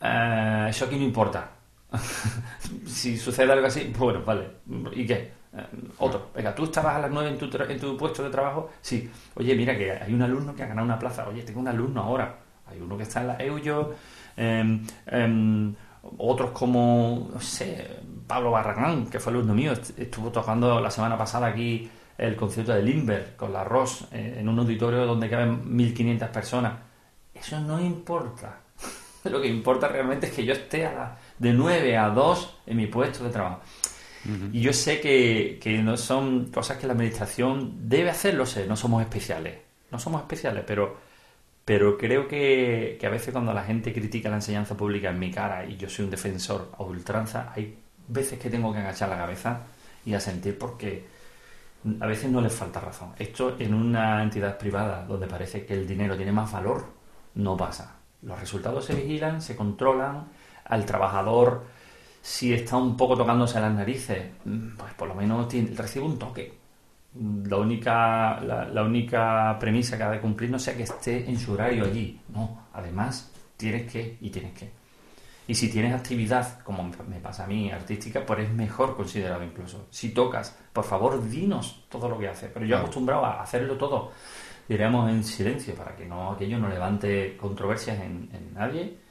Eh, eso aquí no importa. si sucede algo así, bueno, vale. ¿Y qué? Eh, otro, venga, tú estabas a las 9 en tu, en tu puesto de trabajo, sí, oye, mira que hay un alumno que ha ganado una plaza, oye, tengo un alumno ahora, hay uno que está en la EUYO, em, em, otros como, no sé, Pablo Barragán, que fue alumno mío, estuvo tocando la semana pasada aquí el concierto de Limber con la Ross eh, en un auditorio donde caben 1500 personas. Eso no importa. Lo que importa realmente es que yo esté a de 9 a 2 en mi puesto de trabajo. Y yo sé que, no son cosas que la administración debe hacerlo, sé, no somos especiales, no somos especiales, pero, pero creo que, a veces cuando la gente critica la enseñanza pública en mi cara y yo soy un defensor a ultranza, hay veces que tengo que agachar la cabeza y asentir porque a veces no les falta razón. Esto en una entidad privada donde parece que el dinero tiene más valor, no pasa. Los resultados se vigilan, se controlan, al trabajador si está un poco tocándose las narices, mm, pues por lo menos recibe un toque. La única, la, única premisa que ha de cumplir no sea que esté en su horario allí. No, además tienes que y tienes que. Y si tienes actividad, como me pasa a mí, artística, pues es mejor considerado incluso. Si tocas, por favor, dinos todo lo que haces. Pero yo he acostumbrado a hacerlo todo, diríamos, en silencio, para que no aquello no levante controversias en, en nadie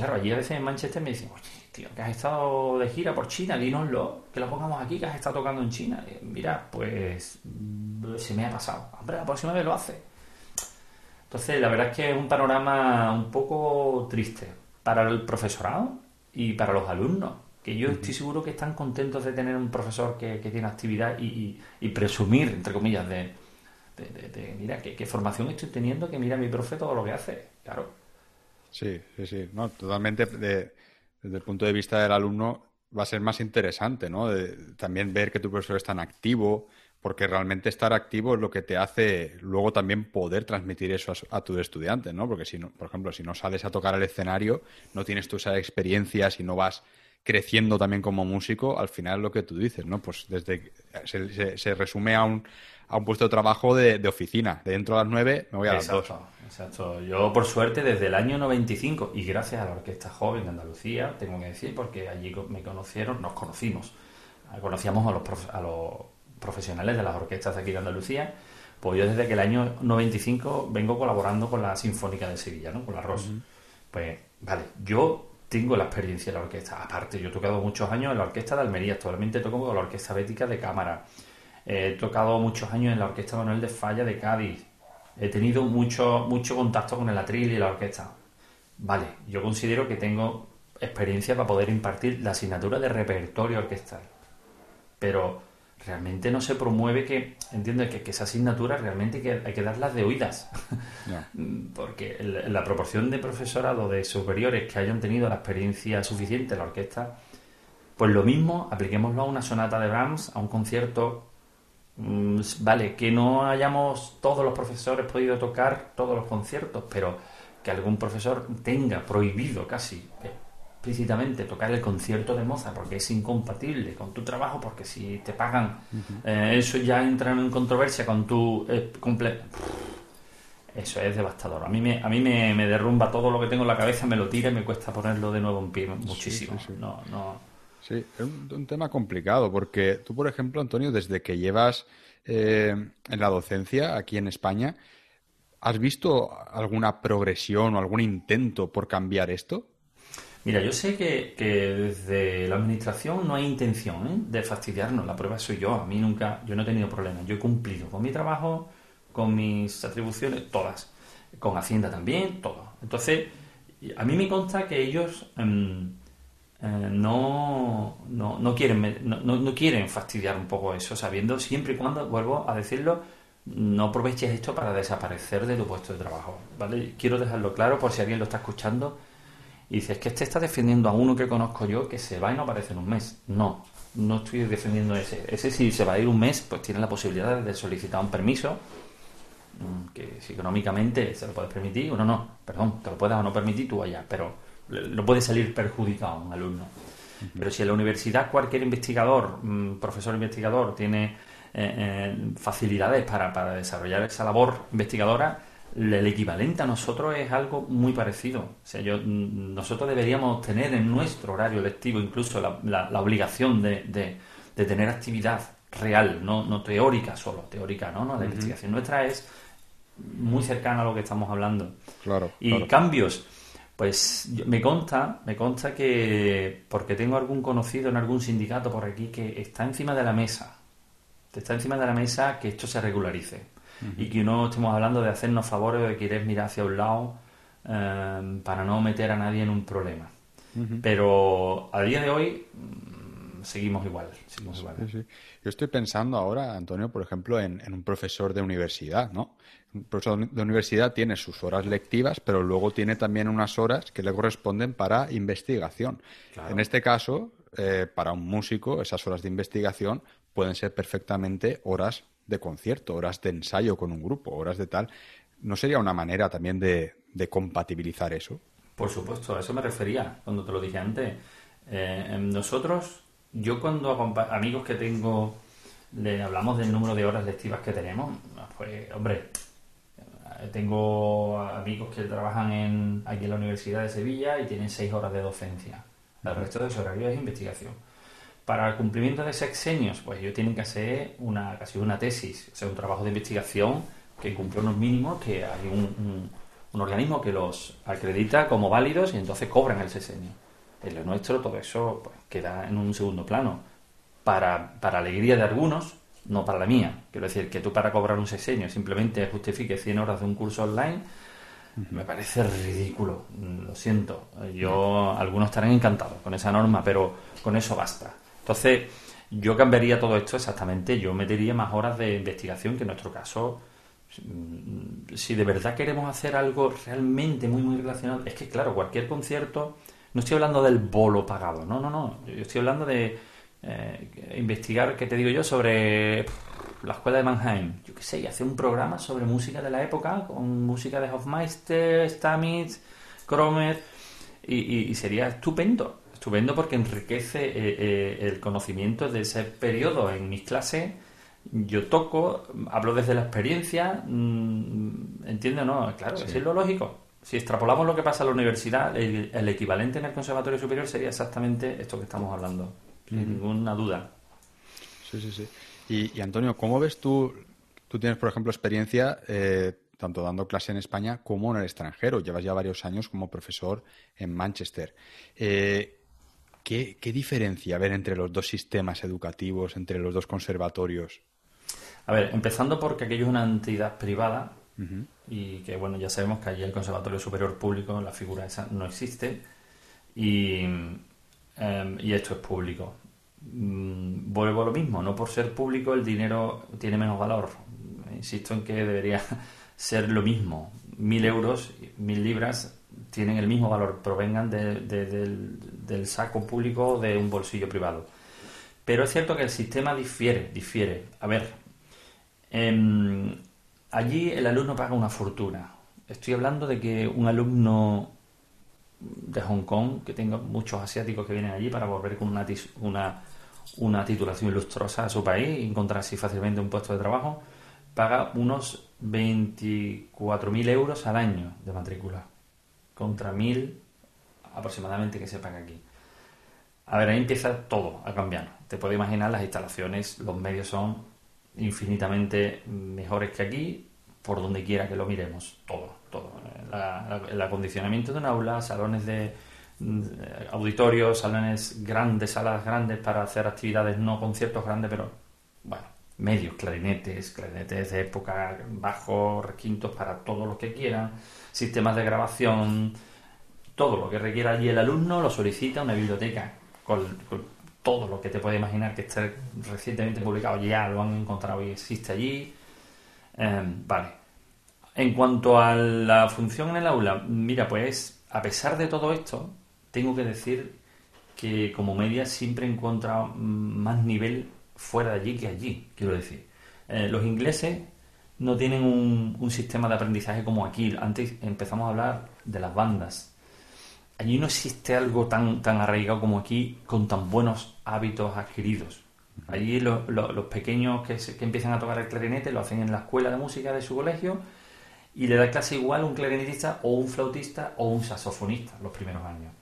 claro, allí a veces en Manchester me dicen, oye, tío, que has estado de gira por China, dínoslo, que lo pongamos aquí, que has estado tocando en China. mira, pues mm, se me ha pasado. Hombre, la próxima vez lo hace. Entonces, la verdad es que es un panorama un poco triste para el profesorado y para los alumnos, que yo estoy seguro que están contentos de tener un profesor que, tiene actividad y, presumir, entre comillas, de, mira, qué, formación estoy teniendo, que mira mi profe todo lo que hace, claro. Sí, sí, sí, no, totalmente desde el punto de vista del alumno va a ser más interesante, ¿no? también ver que tu profesor es tan activo, porque realmente estar activo es lo que te hace luego también poder transmitir eso a, a tus estudiantes, ¿no? Porque si no, por ejemplo, si no sales a tocar el escenario, no tienes tú esa experiencia, si no vas creciendo también como músico, al final lo que tú dices, ¿no? Pues desde se, se, resume a un, a un puesto de trabajo de, oficina. De dentro a las nueve me voy a las dos. Exacto. Yo, por suerte, desde el año 95, y gracias a la Orquesta Joven de Andalucía, tengo que decir, porque allí me conocieron, nos conocimos, conocíamos a los, a los profesionales de las orquestas de aquí de Andalucía, pues yo desde que el año 95 vengo colaborando con la Sinfónica de Sevilla, ¿no? Con la ROS. Pues, vale, yo tengo la experiencia en la orquesta. Aparte, yo he tocado muchos años en la orquesta de Almería, actualmente toco con la Orquesta Bética de Cámara. He tocado muchos años en la Orquesta Manuel de Falla de Cádiz. He tenido mucho, mucho contacto con el atril y la orquesta. Vale, yo considero que tengo experiencia para poder impartir la asignatura de repertorio orquestal. Pero realmente no se promueve que, entiendo que, que esa asignatura realmente hay que, hay que darlas de oídas. Porque la proporción de profesorado de superiores que hayan tenido la experiencia suficiente en la orquesta, pues lo mismo, apliquémoslo a una sonata de Brahms, a un concierto. Mm, vale, que no hayamos todos los profesores podido tocar todos los conciertos, pero que algún profesor tenga prohibido casi explícitamente tocar el concierto de Mozart porque es incompatible con tu trabajo, porque si te pagan, eh, eso ya entra en controversia con tu eh, Eso es devastador. A mí, me, a mí me, derrumba todo lo que tengo en la cabeza, me lo tira y me cuesta ponerlo de nuevo en pie muchísimo. Sí, No, no. sí es un, tema complicado porque tú, por ejemplo, Antonio, desde que llevas eh, en la docencia aquí en España, ¿has visto alguna progresión o algún intento por cambiar esto? Mira, yo sé que, desde la administración no hay intención ¿eh? de fastidiarnos. La prueba soy yo. A mí nunca, yo no he tenido problemas. Yo he cumplido con mi trabajo, con mis atribuciones, todas. Con Hacienda también, todo. Entonces, a mí me consta que ellos em, eh, no, no, quieren, no, quieren fastidiar un poco eso, sabiendo siempre y cuando, vuelvo a decirlo, no aproveches esto para desaparecer de tu puesto de trabajo. ¿vale? Quiero dejarlo claro por si alguien lo está escuchando y dices que este está defendiendo a uno que conozco yo que se va y no aparece en un mes. No, no estoy defendiendo ese. Ese si se va a ir un mes, pues tiene la posibilidad de solicitar un permiso, mm, que si económicamente se lo puedes permitir, uno no, perdón, te lo puedas o no permitir tú allá, pero no puede salir perjudicado un alumno. Pero si en la universidad cualquier investigador, mm, profesor investigador, tiene eh, eh, facilidades para, para desarrollar esa labor investigadora, el equivalente a nosotros es algo muy parecido. O sea, yo, mm, nosotros deberíamos tener en nuestro horario lectivo incluso la, la, obligación de, de, tener actividad real, no, no teórica solo, teórica, ¿no? no la investigación nuestra es muy cercana a lo que estamos hablando. Claro. Y cambios, pues me consta, me consta que porque tengo algún conocido en algún sindicato por aquí que está encima de la mesa, está encima de la mesa que esto se regularice y que no estemos hablando de hacernos favores o de querer mirar hacia un lado eh, para no meter a nadie en un problema. Pero a día de hoy mm, seguimos igual. Seguimos igual. Yo estoy pensando ahora, Antonio, por ejemplo, en, un profesor de universidad, ¿no? Un profesor de universidad tiene sus horas lectivas, pero luego tiene también unas horas que le corresponden para investigación. En este caso, eh, para un músico, esas horas de investigación pueden ser perfectamente horas de concierto, horas de ensayo con un grupo, horas de tal. ¿No sería una manera también de, compatibilizar eso? Por supuesto, a eso me refería cuando te lo dije antes. Eh, nosotros, yo cuando amigos que tengo, le hablamos del número de horas lectivas que tenemos, pues, hombre, tengo amigos que trabajan en, aquí en la Universidad de Sevilla y tienen seis horas de docencia. El resto de su horario es investigación. Para el cumplimiento de sexenios, pues ellos tienen que hacer una, casi una tesis, o sea, un trabajo de investigación que cumple unos mínimos, que hay un, un organismo que los acredita como válidos y entonces cobran el sexenio. En lo nuestro todo eso pues, queda en un segundo plano. Para, para alegría de algunos, no para la mía. Quiero decir, que tú para cobrar un sexenio simplemente justifiques 100 horas de un curso online, me parece ridículo. Lo siento. Yo, algunos estarán encantados con esa norma, pero con eso basta. Entonces, yo cambiaría todo esto exactamente. Yo metería más horas de investigación, que en nuestro caso mm, si de verdad queremos hacer algo realmente muy muy relacionado, es que claro, cualquier concierto, no estoy hablando del bolo pagado, no, no, no, yo estoy hablando de eh, investigar, ¿qué te digo yo?, sobre la escuela de Mannheim. Yo qué sé, y hacer un programa sobre música de la época, con música de Hofmeister, Stamitz, Kromer, y, sería estupendo, estupendo porque enriquece eh, eh, el conocimiento de ese periodo en mis clases. Yo toco, hablo desde la experiencia, mm, ¿entiendes o no? Claro, es lo lógico. Si extrapolamos lo que pasa en la universidad, el equivalente en el conservatorio superior sería exactamente esto que estamos hablando sin ninguna duda. Sí, sí, sí. Y, Antonio, ¿cómo ves tú? Tú tienes, por ejemplo, experiencia eh, tanto dando clase en España como en el extranjero. Llevas ya varios años como profesor en Manchester. Eh, ¿qué, diferencia ver entre los dos sistemas educativos, entre los dos conservatorios? A ver, empezando porque aquello es una entidad privada y que, bueno, ya sabemos que allí el Conservatorio Superior Público, la figura esa, no existe. Y, em, y esto es público. Mm, vuelvo a lo mismo, no por ser público el dinero tiene menos valor. Insisto en que debería ser lo mismo. Mil euros, mil libras tienen el mismo valor, provengan del, saco público o de un bolsillo privado. Pero es cierto que el sistema difiere, difiere. A ver, em, allí el alumno paga una fortuna. Estoy hablando de que un alumno de Hong Kong, que tengo muchos asiáticos que vienen allí para volver con una, una una titulación ilustrosa a su país y encontrar así fácilmente un puesto de trabajo, paga unos 24.000 euros al año de matrícula, contra 1.000 aproximadamente que se paga aquí. A ver, ahí empieza todo a cambiar. Te puedes imaginar las instalaciones, los medios son infinitamente mejores que aquí, por donde quiera que lo miremos, todo, todo. el acondicionamiento de un aula, salones de, eh, auditorios, salones grandes, salas grandes para hacer actividades, no conciertos grandes, pero bueno, medios, clarinetes, clarinetes de época, bajos, requintos para todos los que quieran, sistemas de grabación, todo lo que requiera allí el alumno lo solicita una biblioteca con, todo lo que te puede imaginar que esté recientemente publicado ya lo han encontrado y existe allí. Em, vale. En cuanto a la función en el aula, mira, pues a pesar de todo esto, tengo que decir que como media siempre he encontrado más nivel fuera de allí que allí, quiero decir. Eh, los ingleses no tienen un, sistema de aprendizaje como aquí. Antes empezamos a hablar de las bandas. Allí no existe algo tan, tan arraigado como aquí con tan buenos hábitos adquiridos. Allí los pequeños que, que, empiezan a tocar el clarinete lo hacen en la escuela de música de su colegio y le da clase igual un clarinetista o un flautista o un saxofonista los primeros años.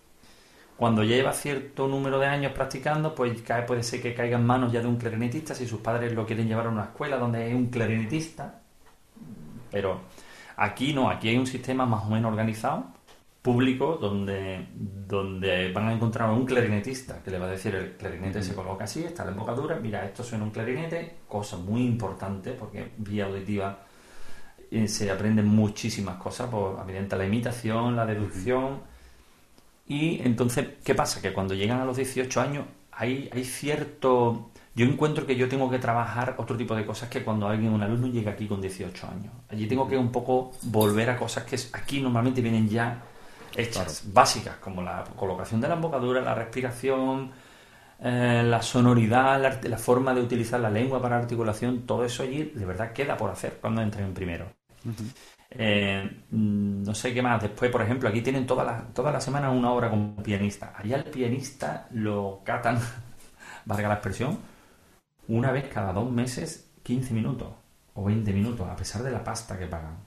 Cuando lleva cierto número de años practicando, pues puede ser que caiga en manos ya de un clarinetista si sus padres lo quieren llevar a una escuela donde hay un clarinetista. Pero aquí no, aquí hay un sistema más o menos organizado, público, donde, donde van a encontrar a un clarinetista que le va a decir el clarinete se coloca así, está la embocadura, mira, esto suena un clarinete, cosa muy importante porque vía auditiva eh, se aprenden muchísimas cosas, por, mediante la imitación, la deducción. Y entonces, ¿qué pasa? Que cuando llegan a los 18 años hay, hay cierto... Yo encuentro que yo tengo que trabajar otro tipo de cosas que cuando alguien, un alumno, llega aquí con 18 años. Allí tengo que un poco volver a cosas que aquí normalmente vienen ya hechas, básicas, como la colocación de la embocadura, la respiración, eh, la sonoridad, la, forma de utilizar la lengua para articulación, todo eso allí de verdad queda por hacer cuando entren en primero. Eh, mm, no sé qué más. Después, por ejemplo, aquí tienen toda la, toda la semana una hora con pianista. Allá el pianista lo catan, valga la expresión, una vez cada dos meses, 15 minutos o 20 minutos, a pesar de la pasta que pagan.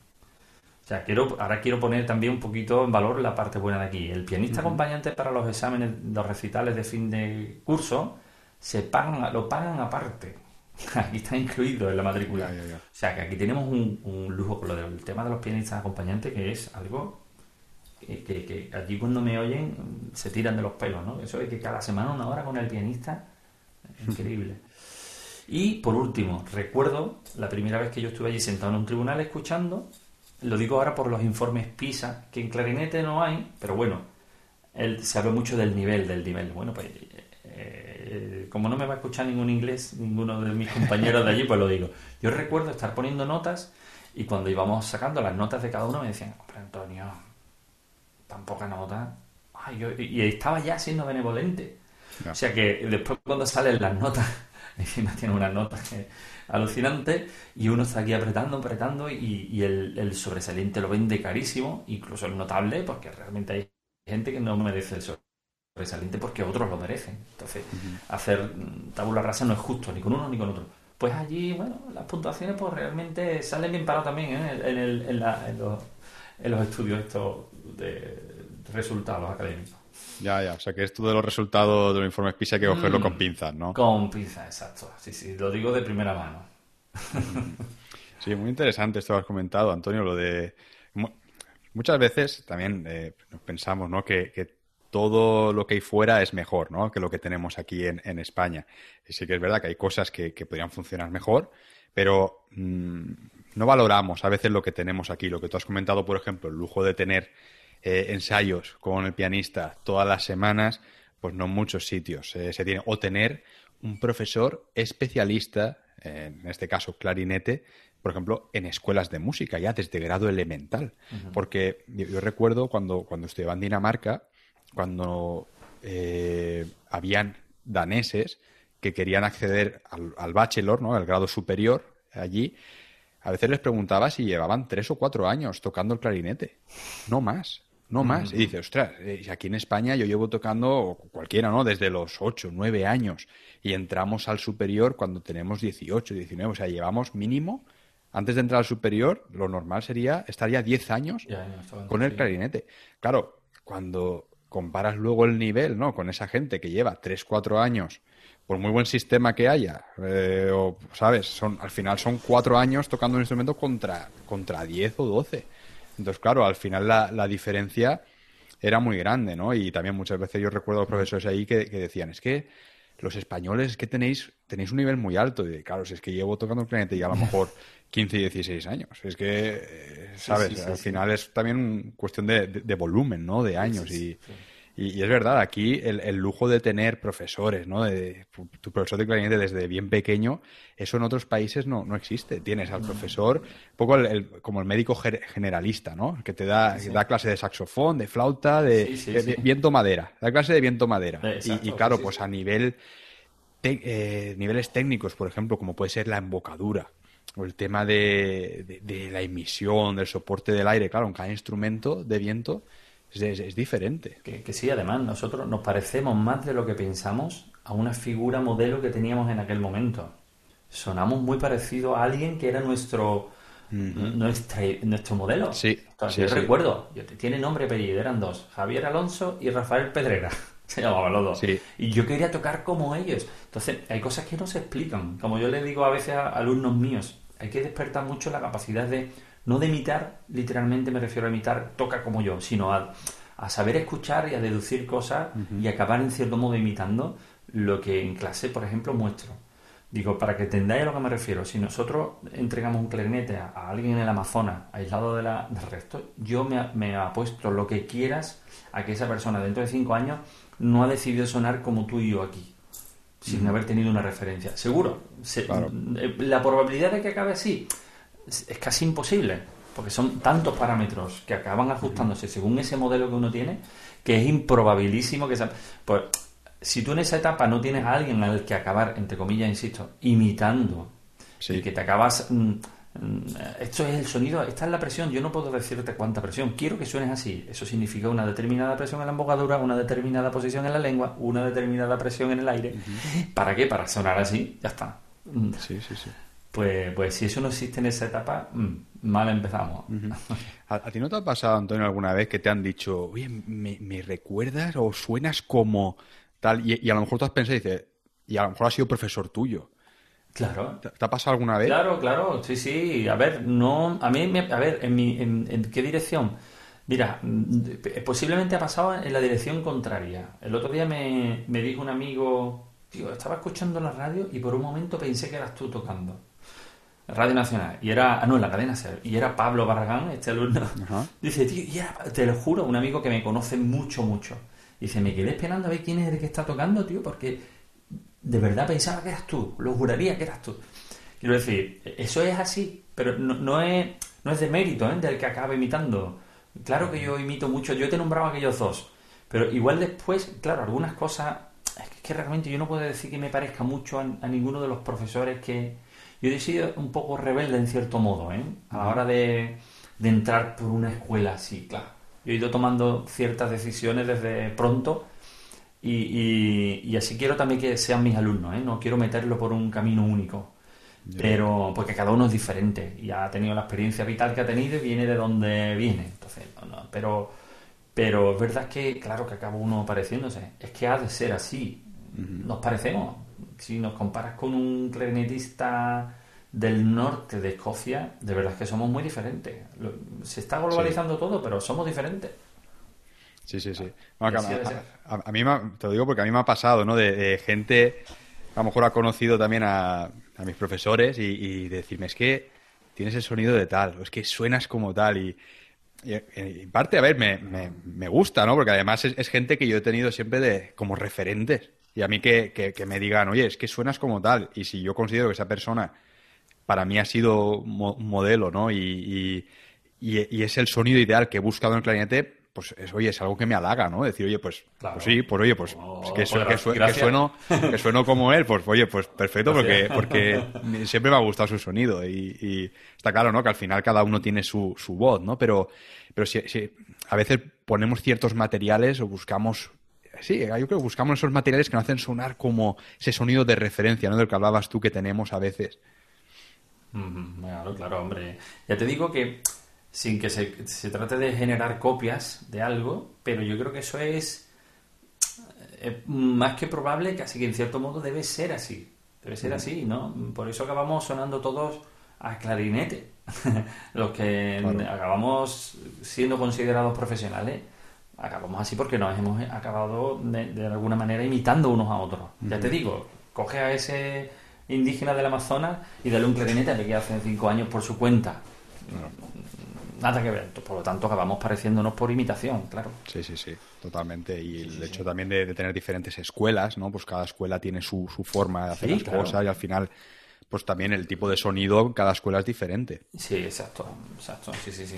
O sea, quiero, ahora quiero poner también un poquito en valor la parte buena de aquí. El pianista acompañante para los exámenes, los recitales de fin de curso, se pagan, lo pagan aparte. Aquí está incluido en la matrícula. O sea, que aquí tenemos un, lujo con lo del tema de los pianistas acompañantes, que es algo que, que, allí cuando me oyen se tiran de los pelos, ¿no? Eso de que cada semana una hora con el pianista, es increíble. Y por último, recuerdo la primera vez que yo estuve allí sentado en un tribunal escuchando, lo digo ahora por los informes PISA, que en clarinete no hay, pero bueno, él se habla mucho del nivel, del nivel. Bueno, pues eh, como no me va a escuchar ningún inglés, ninguno de mis compañeros de allí, pues lo digo. Yo recuerdo estar poniendo notas y cuando íbamos sacando las notas de cada uno me decían, hombre Antonio, tan poca nota. y estaba ya siendo benevolente. O sea que después cuando salen las notas, encima tiene unas notas alucinantes y uno está aquí apretando, apretando y, el, el sobresaliente lo vende carísimo, incluso el notable, porque realmente hay gente que no merece el sobresaliente porque otros lo merecen. Entonces, hacer tabula rasa no es justo, ni con uno ni con otro. Pues allí, bueno, las puntuaciones pues realmente salen bien paradas también ¿eh? en, el, en, la, en, los, en, los, estudios estos de resultados académicos. Ya, ya, o sea que esto de los resultados de los informes PISA hay que cogerlo mm. con pinzas, ¿no? Con pinzas, exacto. Sí, sí, lo digo de primera mano. Sí, muy interesante esto que has comentado, Antonio, lo de Muchas veces también eh, pensamos ¿no? que, todo lo que hay fuera es mejor ¿no? que lo que tenemos aquí en, España. Y sí que es verdad que hay cosas que, podrían funcionar mejor, pero mm, no valoramos a veces lo que tenemos aquí. Lo que tú has comentado, por ejemplo, el lujo de tener eh, ensayos con el pianista todas las semanas, pues no en muchos sitios eh, se tiene. O tener un profesor especialista, en este caso clarinete, por ejemplo, en escuelas de música, ya desde grado elemental. Porque yo, recuerdo cuando, cuando estudiaba en Dinamarca, cuando eh, habían daneses que querían acceder al, bachelor, ¿no? al grado superior allí, a veces les preguntaba si llevaban tres o cuatro años tocando el clarinete. No más, no más. Y dice, ostras, eh, aquí en España yo llevo tocando cualquiera, ¿no? Desde los ocho, nueve años. Y entramos al superior cuando tenemos 18, 19. O sea, llevamos mínimo antes de entrar al superior, lo normal sería estar ya 10 años con el clarinete. Claro, cuando comparas luego el nivel, ¿no? Con esa gente que lleva 3, 4 años, por muy buen sistema que haya, eh, o, ¿sabes? Son, al final son 4 años tocando un instrumento contra, contra 10 o 12. Entonces, claro, al final la, la diferencia era muy grande, ¿no? Y también muchas veces yo recuerdo a los profesores ahí que, que decían, es que los españoles es que tenéis, tenéis un nivel muy alto. Y claro, si es que llevo tocando el clarinete y a lo mejor 15 y 16 años. Es que, eh, ¿sabes? Al final es también cuestión de, volumen, ¿no? De años. Y, y, es verdad, aquí el, lujo de tener profesores, ¿no? De, tu profesor de clarinete desde bien pequeño, eso en otros países no, no existe. Tienes al profesor, un poco como el médico generalista, ¿no? Que te da, da clase de saxofón, de flauta, de, viento madera. Da clase de viento madera. y, claro, pues a nivel... Eh, niveles técnicos, por ejemplo, como puede ser la embocadura, o el tema de, la emisión, del soporte del aire, claro, en cada instrumento de viento es, diferente. Que, sí, además, nosotros nos parecemos más de lo que pensamos a una figura modelo que teníamos en aquel momento. Sonamos muy parecido a alguien que era nuestro, nuestro modelo. Sí, yo recuerdo, tiene nombre y apellido, eran dos, Javier Alonso y Rafael Pedrera. Se llamaban los dos. Y yo quería tocar como ellos. Entonces, hay cosas que no se explican. Como yo le digo a veces a alumnos míos, hay que despertar mucho la capacidad de, no de imitar, literalmente me refiero a imitar, toca como yo, sino a, saber escuchar y a deducir cosas y acabar en cierto modo imitando lo que en clase, por ejemplo, muestro. Digo, para que entendáis a lo que me refiero, si nosotros entregamos un clarinete a, alguien en el Amazonas, aislado de la, del resto, yo me, me apuesto lo que quieras a que esa persona dentro de cinco años no ha decidido sonar como tú y yo aquí sin haber tenido una referencia. Seguro. Eh, la probabilidad de que acabe así es casi imposible, porque son tantos parámetros que acaban ajustándose según ese modelo que uno tiene, que es improbabilísimo que sea... Pues si tú en esa etapa no tienes a alguien al que acabar, entre comillas, insisto, imitando, y que te acabas... Mm, Mm, esto es el sonido, esta es la presión, yo no puedo decirte cuánta presión, quiero que suenes así. Eso significa una determinada presión en la embocadura, una determinada posición en la lengua, una determinada presión en el aire. ¿Para qué? Para sonar así, ya está. Sí, sí, sí. Pues, pues si eso no existe en esa etapa, mm, mal empezamos. ¿A, ti no te ha pasado, Antonio, alguna vez que te han dicho, oye, me, recuerdas o suenas como tal? Y, a lo mejor tú has pensado y dices, y a lo mejor ha sido profesor tuyo. Claro. ¿Te, te ha pasado alguna vez? Claro, claro, sí, sí. A ver, no, a mí, me- a ver, en, mi, en, en qué dirección? Mira, mm, posiblemente ha pasado en la dirección contraria. El otro día me, me dijo un amigo, tío, estaba escuchando la radio y por un momento pensé que eras tú tocando. Radio Nacional. Y era, ah, no, en la cadena. Y era Pablo Barragán, este alumno. Ajá. Dice, tío, y era- te lo juro, un amigo que me conoce mucho, mucho. Dice, me quedé esperando a ver quién es el que está tocando, tío, porque de verdad pensaba que eras tú, lo juraría que eras tú. Quiero decir, eso es así, pero no, no es, no es de mérito ¿eh? del que acaba imitando. Claro que yo imito mucho, yo te nombraba a aquellos dos, pero igual después, claro, algunas cosas, es que, es que realmente yo no puedo decir que me parezca mucho a, a ninguno de los profesores que... Yo he sido un poco rebelde en cierto modo, ¿eh? A la hora de, de entrar por una escuela así, claro. Yo he ido tomando ciertas decisiones desde pronto y, y- y así quiero también que sean mis alumnos, ¿eh? No quiero meterlo por un camino único. Pero, porque cada uno es diferente y ha tenido la experiencia vital que ha tenido y viene de donde viene. Entonces, no, no, pero, pero es verdad que, claro, que acaba uno pareciéndose. Es que ha de ser así. Nos parecemos. Si nos comparas con un clarinetista del norte de Escocia, de verdad es que somos muy diferentes. Se está globalizando todo, pero somos diferentes. Sí, sí, sí. Que a, a- a- mí me te lo digo porque a mí me ha pasado, ¿no? De, de gente, a lo mejor ha conocido también a, a mis profesores y, y decirme, es que tienes el sonido de tal, o es que suenas como tal y, y, y en parte, a ver, me, me- me gusta, ¿no? Porque además es, es gente que yo he tenido siempre de, como referentes. Y a mí que, que- que me digan, oye, es que suenas como tal. Y si yo considero que esa persona para mí ha sido mo- modelo, ¿no? Y, y- y- y es el sonido ideal que he buscado en el clarinete, pues es, oye, es algo que me halaga, ¿no? Decir, oye, pues, Claro. pues sí, pues oye, pues, Oh, pues que, su- que su- que gracias. sueno, que sueno como él, pues oye, pues perfecto, porque, porque siempre me ha gustado su sonido. Y, y está claro, ¿no? Que al final cada uno tiene su, su voz, ¿no? Pero, pero si, si a veces ponemos ciertos materiales o buscamos. Sí, yo creo que buscamos esos materiales que nos hacen sonar como ese sonido de referencia, ¿no? Del que hablabas tú que tenemos a veces. Claro, claro, hombre. Ya te digo que sin que se, se trate de generar copias de algo, pero yo creo que eso es eh, más que probable, casi que en cierto modo debe ser así. Debe ser así, ¿no? Por eso acabamos sonando todos a clarinete. Los que Claro. acabamos siendo considerados profesionales, acabamos así porque nos hemos acabado de, de alguna manera imitando unos a otros. Ya te digo, coge a ese indígena del Amazonas y dale un clarinete que hace cinco años por su cuenta. Nada que ver. Por lo tanto, acabamos pareciéndonos por imitación, claro. Sí, sí, sí, totalmente. Y el hecho también de, de tener diferentes escuelas, ¿no? Pues cada escuela tiene su, su forma de hacer Sí, las claro. cosas y al final, pues también el tipo de sonido cada escuela es diferente. Sí, exacto, exacto, sí, sí, sí.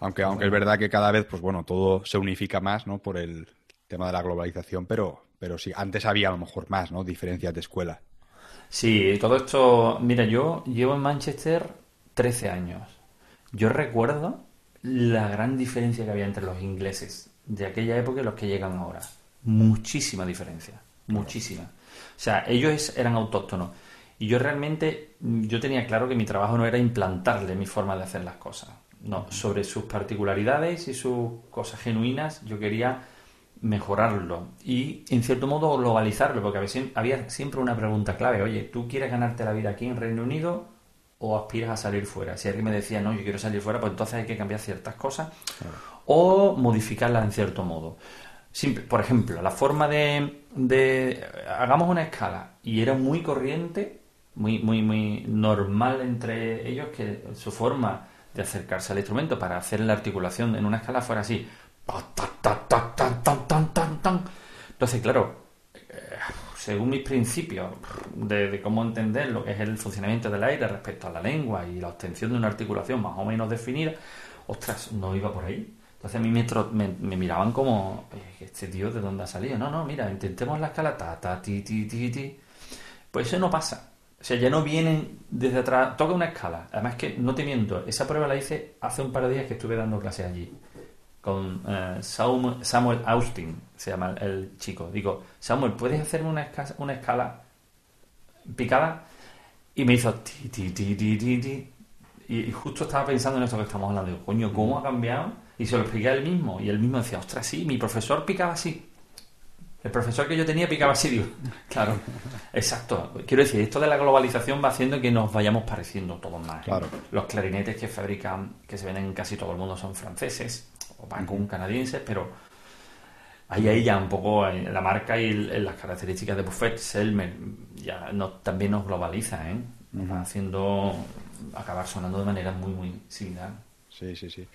Aunque, aunque es verdad que cada vez, pues bueno, todo se unifica más, ¿no? Por el tema de la globalización, pero, pero sí, antes había a lo mejor más, ¿no? Diferencias de escuela. Sí, todo esto, mira, yo llevo en Manchester 13 años. Yo recuerdo la gran diferencia que había entre los ingleses de aquella época y los que llegan ahora. Muchísima diferencia, muchísima. O sea, ellos eran autóctonos. Y yo realmente, yo tenía claro que mi trabajo no era implantarle mi forma de hacer las cosas. No, sobre sus particularidades y sus cosas genuinas, yo quería mejorarlo y en cierto modo globalizarlo, porque había siem- había siempre una pregunta clave, oye, ¿tú quieres ganarte la vida aquí en Reino Unido o aspiras a salir fuera? Si alguien me decía, no, yo quiero salir fuera, pues entonces hay que cambiar ciertas cosas o modificarlas en cierto modo. Simple- por ejemplo, la forma de, de- Hagamos una escala y era muy corriente, muy, muy, muy normal entre ellos que su forma de acercarse al instrumento para hacer la articulación en una escala fuera así. Entonces, claro, eh, según mis principios de, cómo entender lo que es el funcionamiento del aire respecto a la lengua y la obtención de una articulación más o menos definida, ostras, no iba por ahí. Entonces a mí me, me miraban como, "Eh, este tío de dónde ha salido. No, no, mira, intentemos la escala ta, ta, ti, ti, ti, ti. Pues eso no pasa. O sea, ya no vienen desde atrás, toca una escala. Además que, no te miento, esa prueba la hice hace un par de días que estuve dando clase allí con eh, Samuel Austin, se llama el, chico. Digo, Samuel, ¿puedes hacerme una, esca- una escala picada? Y me hizo ti, ti, ti, ti, ti, ti. Y, y justo estaba pensando en esto que estamos hablando. Digo, coño, ¿cómo ha cambiado? Y se lo expliqué a él mismo. Y él mismo decía, ostras, sí, mi profesor picaba así. El profesor que yo tenía picaba digo, claro, exacto. Quiero decir, esto de la globalización va haciendo que nos vayamos pareciendo todos más. ¿eh? Claro. Los clarinetes que fabrican, que se ven en casi todo el mundo son franceses o van con canadienses, pero ahí ahí ya un poco eh, la marca y las características de Buffet, Selmer, ya también nos globaliza, ¿eh? Nos va haciendo acabar sonando de manera muy, muy similar. Sí, sí, sí.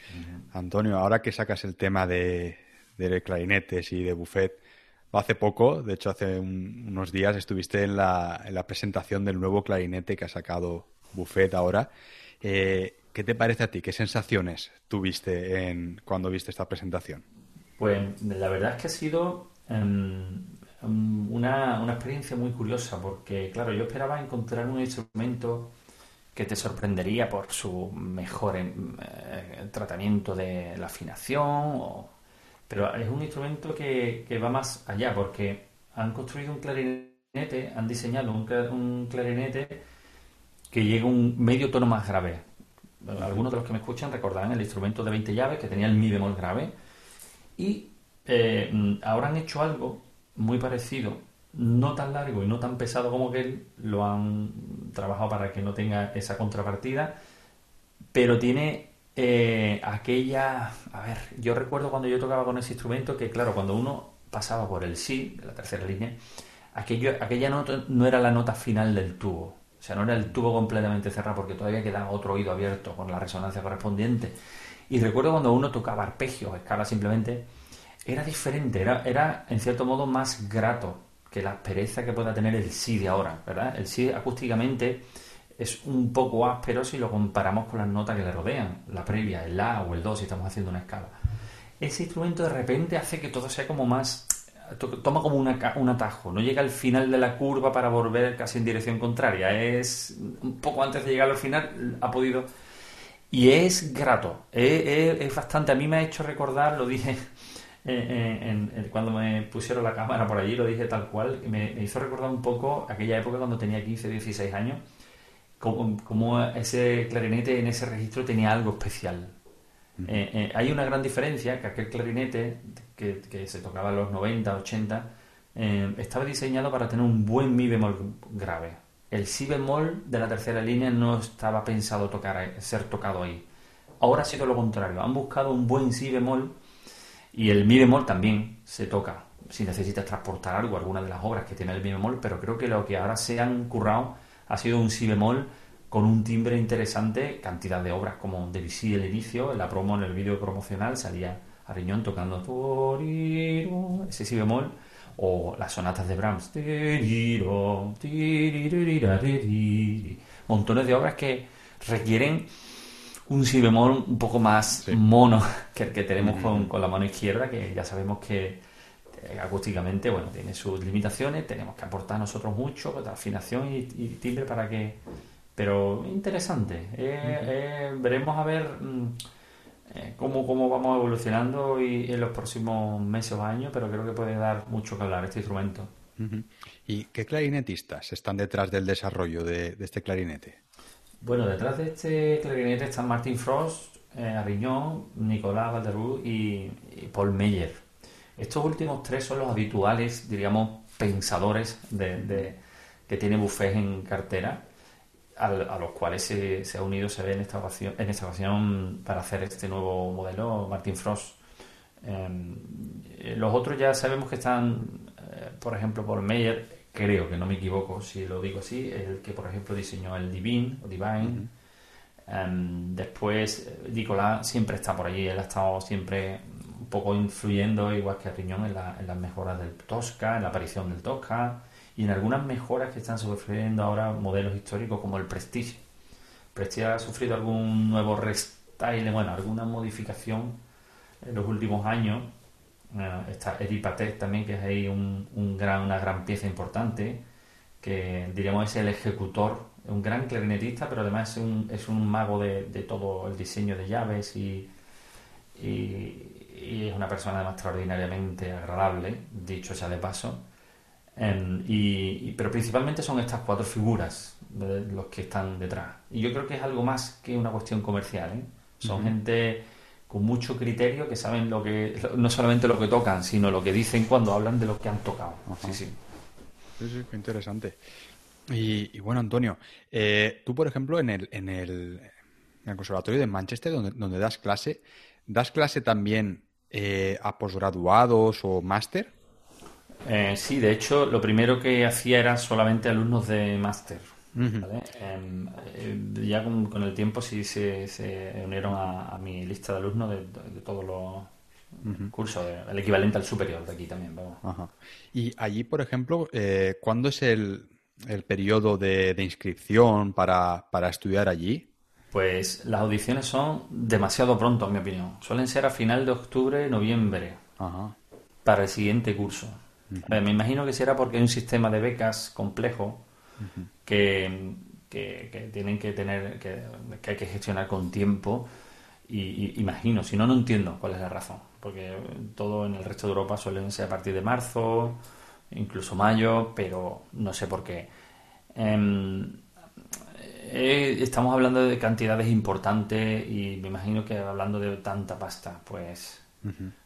Antonio, ahora que sacas el tema de, de clarinetes y de buffet, hace poco, de hecho hace un- unos días, estuviste en la, en la presentación del nuevo clarinete que ha sacado Buffet ahora. Eh, ¿Qué te parece a ti? ¿Qué sensaciones tuviste en, cuando viste esta presentación? Pues la verdad es que ha sido em, em, una, una experiencia muy curiosa porque, claro, yo esperaba encontrar un instrumento que te sorprendería por su mejor em, eh, tratamiento de la afinación, o- pero es un instrumento que, que va más allá porque han construido un clarinete, han diseñado un, cla- un clarinete que llega un medio tono más grave. Algunos de los que me escuchan recordarán el instrumento de 20 llaves que tenía el mi bemol grave y eh, ahora han hecho algo muy parecido, no tan largo y no tan pesado como que él, lo han trabajado para que no tenga esa contrapartida, pero tiene eh, aquella... A ver, yo recuerdo cuando yo tocaba con ese instrumento que, claro, cuando uno pasaba por el sí, de la tercera línea, aquello, aquella nota no era la nota final del tubo. O sea, no era el tubo completamente cerrado porque todavía quedaba otro oído abierto con la resonancia correspondiente. Y recuerdo cuando uno tocaba arpegios, escala simplemente, era diferente, era, era en cierto modo más grato que la aspereza que pueda tener el sí de ahora, ¿verdad? El sí acústicamente es un poco áspero si lo comparamos con las notas que le rodean, la previa, el la o el do si estamos haciendo una escala. Ese instrumento de repente hace que todo sea como más to- toma como un atajo, no llega al final de la curva para volver casi en dirección contraria, es un poco antes de llegar al final ha podido. Y es grato, es, es- es bastante, a mí me ha hecho recordar, lo dije cuando me pusieron la cámara por allí, lo dije tal cual, me hizo recordar un poco aquella época cuando tenía 15, 16 años, como, como ese clarinete en ese registro tenía algo especial. Eh, eh, hay una gran diferencia que aquel clarinete que, que se tocaba en los 90, 80, eh, estaba diseñado para tener un buen mi bemol grave. El si bemol de la tercera línea no estaba pensado tocar ser tocado ahí. Ahora ha sido lo contrario. Han buscado un buen si bemol y el mi bemol también se toca. Si necesitas transportar algo, alguna de las obras que tiene el mi bemol, pero creo que lo que ahora se han currado ha sido un si bemol con un timbre interesante, cantidad de obras como Debussy el inicio, en la promo, en el vídeo promocional salía a Riñón tocando ese si bemol, o las sonatas de Brahms, montones de obras que requieren un si bemol un poco más mono que el que tenemos con, con la mano izquierda, que ya sabemos que acústicamente, bueno, tiene sus limitaciones, tenemos que aportar nosotros mucho de afinación y, y timbre para que... Pero interesante, eh, eh, veremos a ver mm, eh, cómo, cómo vamos evolucionando y, en los próximos meses o años, pero creo que puede dar mucho que hablar este instrumento. ¿Y qué clarinetistas están detrás del desarrollo de, de este clarinete? Bueno, detrás de este clarinete están Martin Frost, eh, Ariñón, Nicolás Valderú y, y Paul Meyer. Estos últimos tres son los habituales, diríamos, pensadores de, de- que tiene Buffet en cartera, al- a los cuales se, se ha unido, se ve en esta, ocasión, en esta ocasión para hacer este nuevo modelo, Martin Frost. Eh, los otros ya sabemos que están, eh, por ejemplo, Paul Meyer, creo que no me equivoco si lo digo así, el que, por ejemplo, diseñó el Divine, o Divine. Em, después, eh, Nicolás siempre está por allí, él ha estado siempre un poco influyendo, igual que Riñón, en, en las mejoras del Tosca, en la aparición del Tosca y en algunas mejoras que están sufriendo ahora modelos históricos como el Prestige. Prestige ha sufrido algún nuevo restyle, bueno, alguna modificación en los últimos años. Eh, está Eddie Patek también, que es ahí un, gran, una gran pieza importante, que diríamos es el ejecutor, un gran clarinetista, pero además es un, es un mago de, de todo el diseño de llaves y, y es una persona además extraordinariamente agradable, dicho sea de paso. Em, y, y- pero principalmente son estas cuatro figuras los que están detrás. Y yo creo que es algo más que una cuestión comercial. ¿eh? Son gente con mucho criterio, que saben lo que, no solamente lo que tocan, sino lo que dicen cuando hablan de lo que han tocado. Sí, sí. Sí, sí, qué interesante. Y, bueno, Antonio, eh, tú, por ejemplo, en el, en el, Conservatorio de Manchester, donde, donde das clase, ¿das clase también eh, a posgraduados o máster? Eh, sí, de hecho, lo primero que hacía era solamente alumnos de máster. Em, eh, ya con, el tiempo sí se, unieron a, mi lista de alumnos de, todos los cursos, el equivalente al superior de aquí también. Y allí, por ejemplo, eh, ¿cuándo es el, el periodo de, inscripción para, estudiar allí? Pues las audiciones son demasiado pronto, en mi opinión. Suelen ser a final de octubre, noviembre, para el siguiente curso. me imagino que será porque hay un sistema de becas complejo que, tienen que tener, que, hay que gestionar con tiempo. Y, imagino, si no, no entiendo cuál es la razón. Porque todo en el resto de Europa suelen ser a partir de marzo, incluso mayo, pero no sé por qué. Em, eh, estamos hablando de cantidades importantes y me imagino que hablando de tanta pasta, pues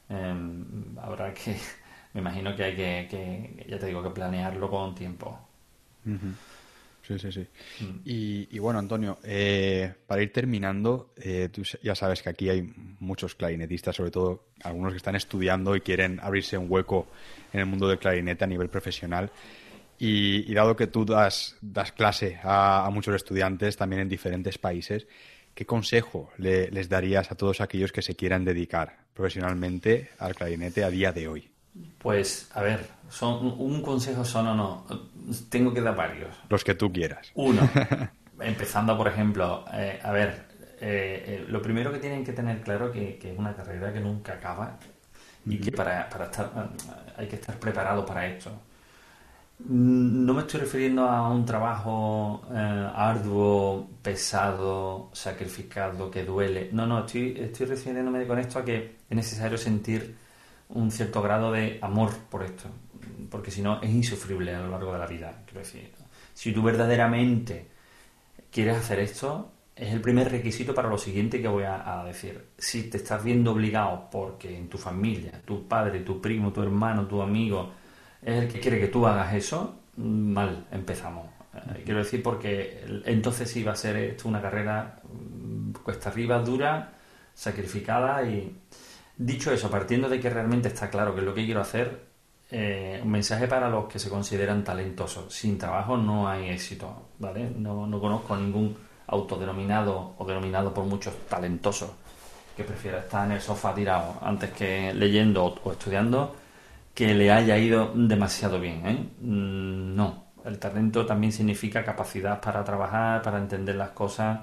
em, habrá que, me imagino que hay que, que, ya te digo, que planearlo con tiempo. Sí, sí, sí. Mm. Y, bueno, Antonio, eh, para ir terminando, eh, tú ya sabes que aquí hay muchos clarinetistas, sobre todo algunos que están estudiando y quieren abrirse un hueco en el mundo del clarinete a nivel profesional. Y, dado que tú das, das clase a, muchos estudiantes también en diferentes países, ¿qué consejo les darías a todos aquellos que se quieran dedicar profesionalmente al clarinete a día de hoy? Pues, a ver, son un consejo son o no. Tengo que dar varios. Los que tú quieras. Uno, empezando por ejemplo, eh, a ver, eh, eh, lo primero que tienen que tener claro que, que es una carrera que nunca acaba y que para, para estar hay que estar preparado para esto. No me estoy refiriendo a un trabajo arduo, pesado, sacrificado, que duele. No, no, estoy, estoy refiriéndome con esto a que es necesario sentir un cierto grado de amor por esto, porque si no es insufrible a lo largo de la vida. Quiero decir, si tú verdaderamente quieres hacer esto, es el primer requisito para lo siguiente que voy a, decir. Si te estás viendo obligado porque en tu familia, tu padre, tu primo, tu hermano, tu amigo es el que quiere que tú hagas eso, mal empezamos. Eh, quiero decir porque entonces va a ser esto una carrera mm, cuesta arriba, dura, sacrificada y Dicho eso, partiendo de que realmente está claro que es lo que quiero hacer, eh, un mensaje para los que se consideran talentosos. Sin trabajo no hay éxito, ¿vale? No, no conozco ningún autodenominado o denominado por muchos talentoso que prefiera estar en el sofá tirado antes que leyendo o, estudiando que le haya ido demasiado bien, ¿eh? Mm, no, el talento también significa capacidad para trabajar, para entender las cosas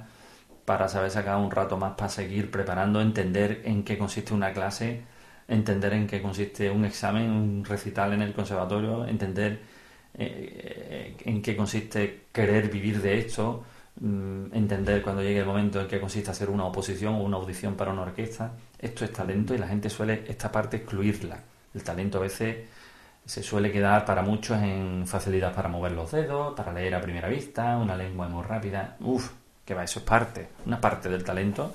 para saber sacar un rato más para seguir preparando, entender en qué consiste una clase, entender en qué consiste un examen, un recital en el conservatorio, entender eh, en qué consiste querer vivir de esto, mm, entender cuando llegue el momento en qué consiste hacer una oposición o una audición para una orquesta. Esto es talento y la gente suele esta parte excluirla. El talento a veces se suele quedar para muchos en facilidad para mover los dedos, para leer a primera vista, una lengua muy rápida. Uf, que va, eso es parte, una parte del talento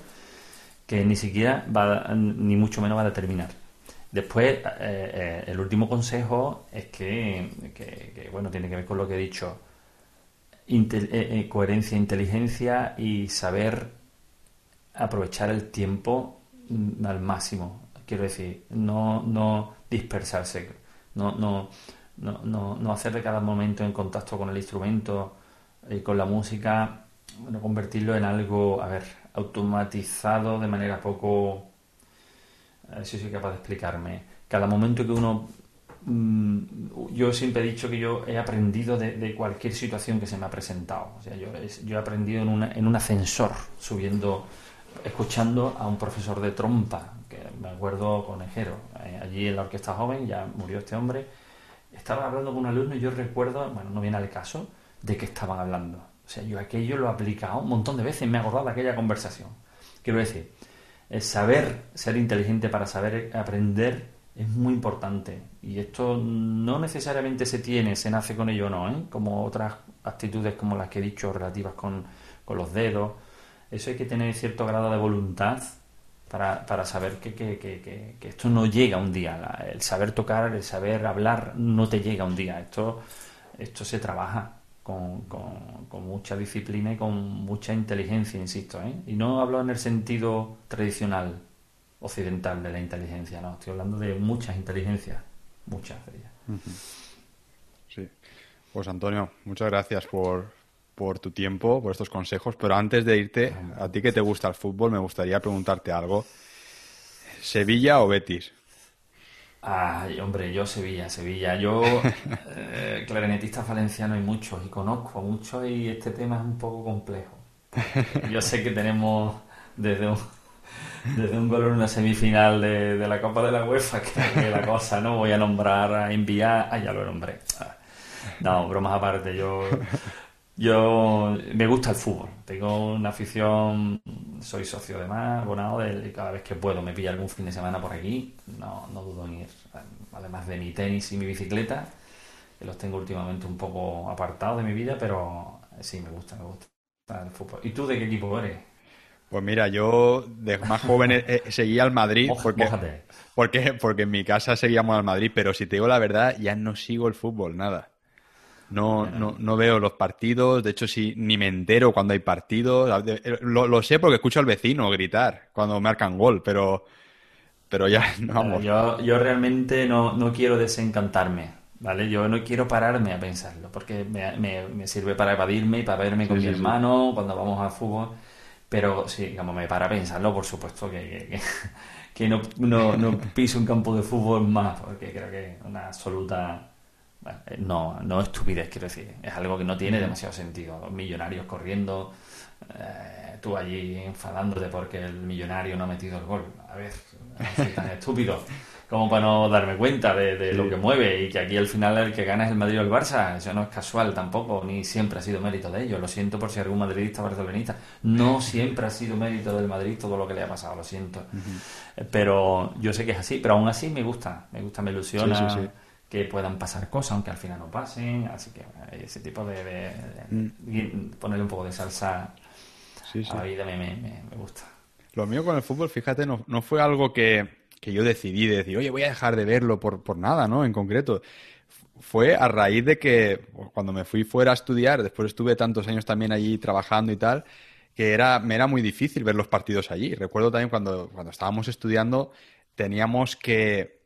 que ni siquiera va, ni mucho menos va a determinar. Después, eh, eh, el último consejo es que, bueno, tiene que ver con lo que he dicho, eh, coherencia, inteligencia y saber aprovechar el tiempo al máximo. Quiero decir, no, no dispersarse, no, no, no, no hacer de cada momento en contacto con el instrumento y con la música bueno, convertirlo en algo, a ver, automatizado de manera poco... A ver si soy capaz de explicarme. Cada momento que uno... Mm, yo siempre he dicho que yo he aprendido de, cualquier situación que se me ha presentado. O sea, yo, yo he aprendido en, en un ascensor, subiendo, escuchando a un profesor de trompa, me acuerdo conejero, eh, allí en la orquesta joven, ya murió este hombre. Estaba hablando con un alumno y yo recuerdo, bueno, no viene al caso, de qué estaban hablando o sea, yo aquello lo he aplicado un montón de veces, me he acordado de aquella conversación. Quiero decir, el saber ser inteligente para saber aprender es muy importante. Y esto no necesariamente se tiene, se nace con ello o no, ¿eh? como otras actitudes como las que he dicho relativas con, con los dedos. Eso hay que tener cierto grado de voluntad para, para saber que, que, que, que, esto no llega un día. el saber tocar, el saber hablar, no te llega un día. Esto, esto se trabaja con, con, mucha disciplina y con mucha inteligencia, insisto. ¿eh? Y no hablo en el sentido tradicional occidental de la inteligencia, no. Estoy hablando de muchas inteligencias, muchas de ellas. Sí. Pues Antonio, muchas gracias por, por tu tiempo, por estos consejos, pero antes de irte, a ti que te gusta el fútbol, me gustaría preguntarte algo. ¿Sevilla o Betis? Ay, hombre, yo Sevilla, Sevilla. Yo, eh, clarinetista valenciano hay muchos y conozco a muchos y este tema es un poco complejo. Yo sé que tenemos desde un, desde un gol en una semifinal de, la Copa de la UEFA, que, la cosa, ¿no? Voy a nombrar, a enviar, ah, ya lo nombré. No, bromas aparte, yo yo me gusta el fútbol, tengo una afición, soy socio de más, abonado de, y cada vez que puedo me pilla algún fin de semana por aquí, no, no dudo en ir. Además de mi tenis y mi bicicleta, que los tengo últimamente un poco apartados de mi vida, pero sí, me gusta, me gusta el fútbol. ¿Y tú de qué equipo eres? Pues mira, yo de más joven eh, seguía al Madrid porque, porque, porque en mi casa seguíamos al Madrid, pero si te digo la verdad, ya no sigo el fútbol, nada. No, no, no veo los partidos, de hecho sí, ni me entero cuando hay partidos. Eh, lo, sé porque escucho al vecino gritar cuando marcan gol, pero, pero ya vamos. Yo, yo realmente no, no quiero desencantarme, ¿vale? Yo no quiero pararme a pensarlo, porque me, me, sirve para evadirme y para verme con mi hermano cuando vamos al fútbol. Pero sí, como me para a pensarlo, por supuesto que, que, no, no, no piso un campo de fútbol más, porque creo que es una absoluta no, no estupidez, quiero decir. Es algo que no tiene demasiado sentido. millonarios corriendo, eh, tú allí enfadándote porque el millonario no ha metido el gol. A ver, soy tan estúpido como para no darme cuenta de, lo que mueve y que aquí al final el que gana es el Madrid o el Barça. Eso no es casual tampoco, ni siempre ha sido mérito de ellos. Lo siento por si algún madridista o barcelonista. No siempre ha sido mérito del Madrid todo lo que le ha pasado, lo siento. Pero yo sé que es así, pero aún así me gusta, me gusta, me ilusiona. Sí, que puedan pasar cosas, aunque al final no pasen. Así que eh, ese tipo de, mm. ponerle un poco de salsa a la vida me, me, gusta. Lo mío con el fútbol, fíjate, no, no fue algo que, que, yo decidí de decir, oye, voy a dejar de verlo por, por nada, ¿no? En concreto. Fue a raíz de que cuando me fui fuera a estudiar, después estuve tantos años también allí trabajando y tal, que era, me era muy difícil ver los partidos allí. Recuerdo también cuando, cuando estábamos estudiando, teníamos que,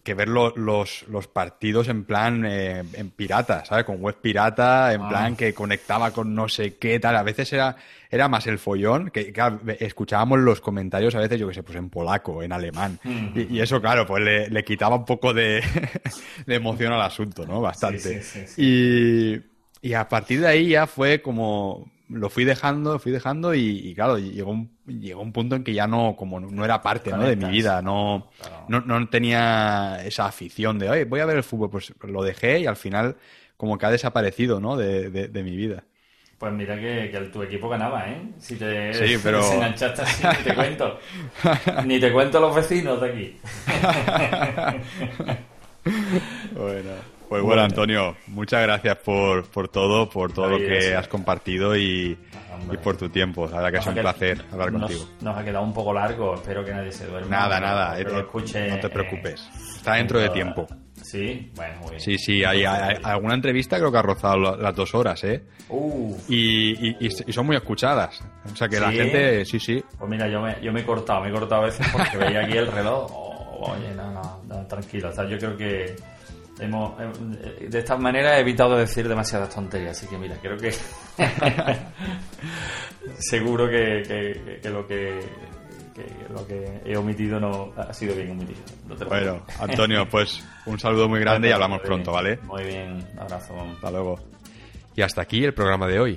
que ver los, los, partidos en plan eh, en pirata, ¿sabes? Con web pirata, en ah. plan que conectaba con no sé qué tal. A veces era, era más el follón, que escuchábamos los comentarios a veces, yo que sé, pues en polaco, en alemán. y, eso, claro, pues le, quitaba un poco de, emoción al asunto, ¿no? Bastante. y, y a partir de ahí ya fue como lo fui dejando, fui dejando y, claro, llegó un, llegó un punto en que ya no, como no, era parte ¿no? de mi vida, no, no, no, tenía esa afición de, oye, voy a ver el fútbol, pues lo dejé y al final como que ha desaparecido, ¿no? De, de, mi vida. Pues mira que, que, tu equipo ganaba, ¿eh? Si te sí, pero... enganchaste así, ni te cuento. ni te cuento los vecinos de aquí. bueno. Pues bueno, Antonio, muchas gracias por, por todo, por todo lo que has compartido y, por tu tiempo. La verdad que es un placer hablar contigo. Nos ha quedado un poco largo, espero que nadie se duerma. Nada, nada, eh, escuche, no te preocupes. Está dentro de tiempo. Sí, bueno, muy bien. Sí, sí, hay, alguna entrevista creo que ha rozado las dos horas, ¿eh? Uh. Y, son muy escuchadas. O sea que la gente, sí, sí. Pues mira, yo me, yo me he cortado, me he cortado a veces porque veía aquí el reloj. oye, no, no, tranquilo. O sea, yo creo que Hemos, eh, de esta manera he evitado decir demasiadas tonterías, así que mira, creo que seguro que, lo que lo que he omitido no ha sido bien omitido. bueno, Antonio, pues un saludo muy grande y hablamos pronto, ¿vale? Muy bien, abrazo. Hasta luego. Y hasta aquí el programa de hoy.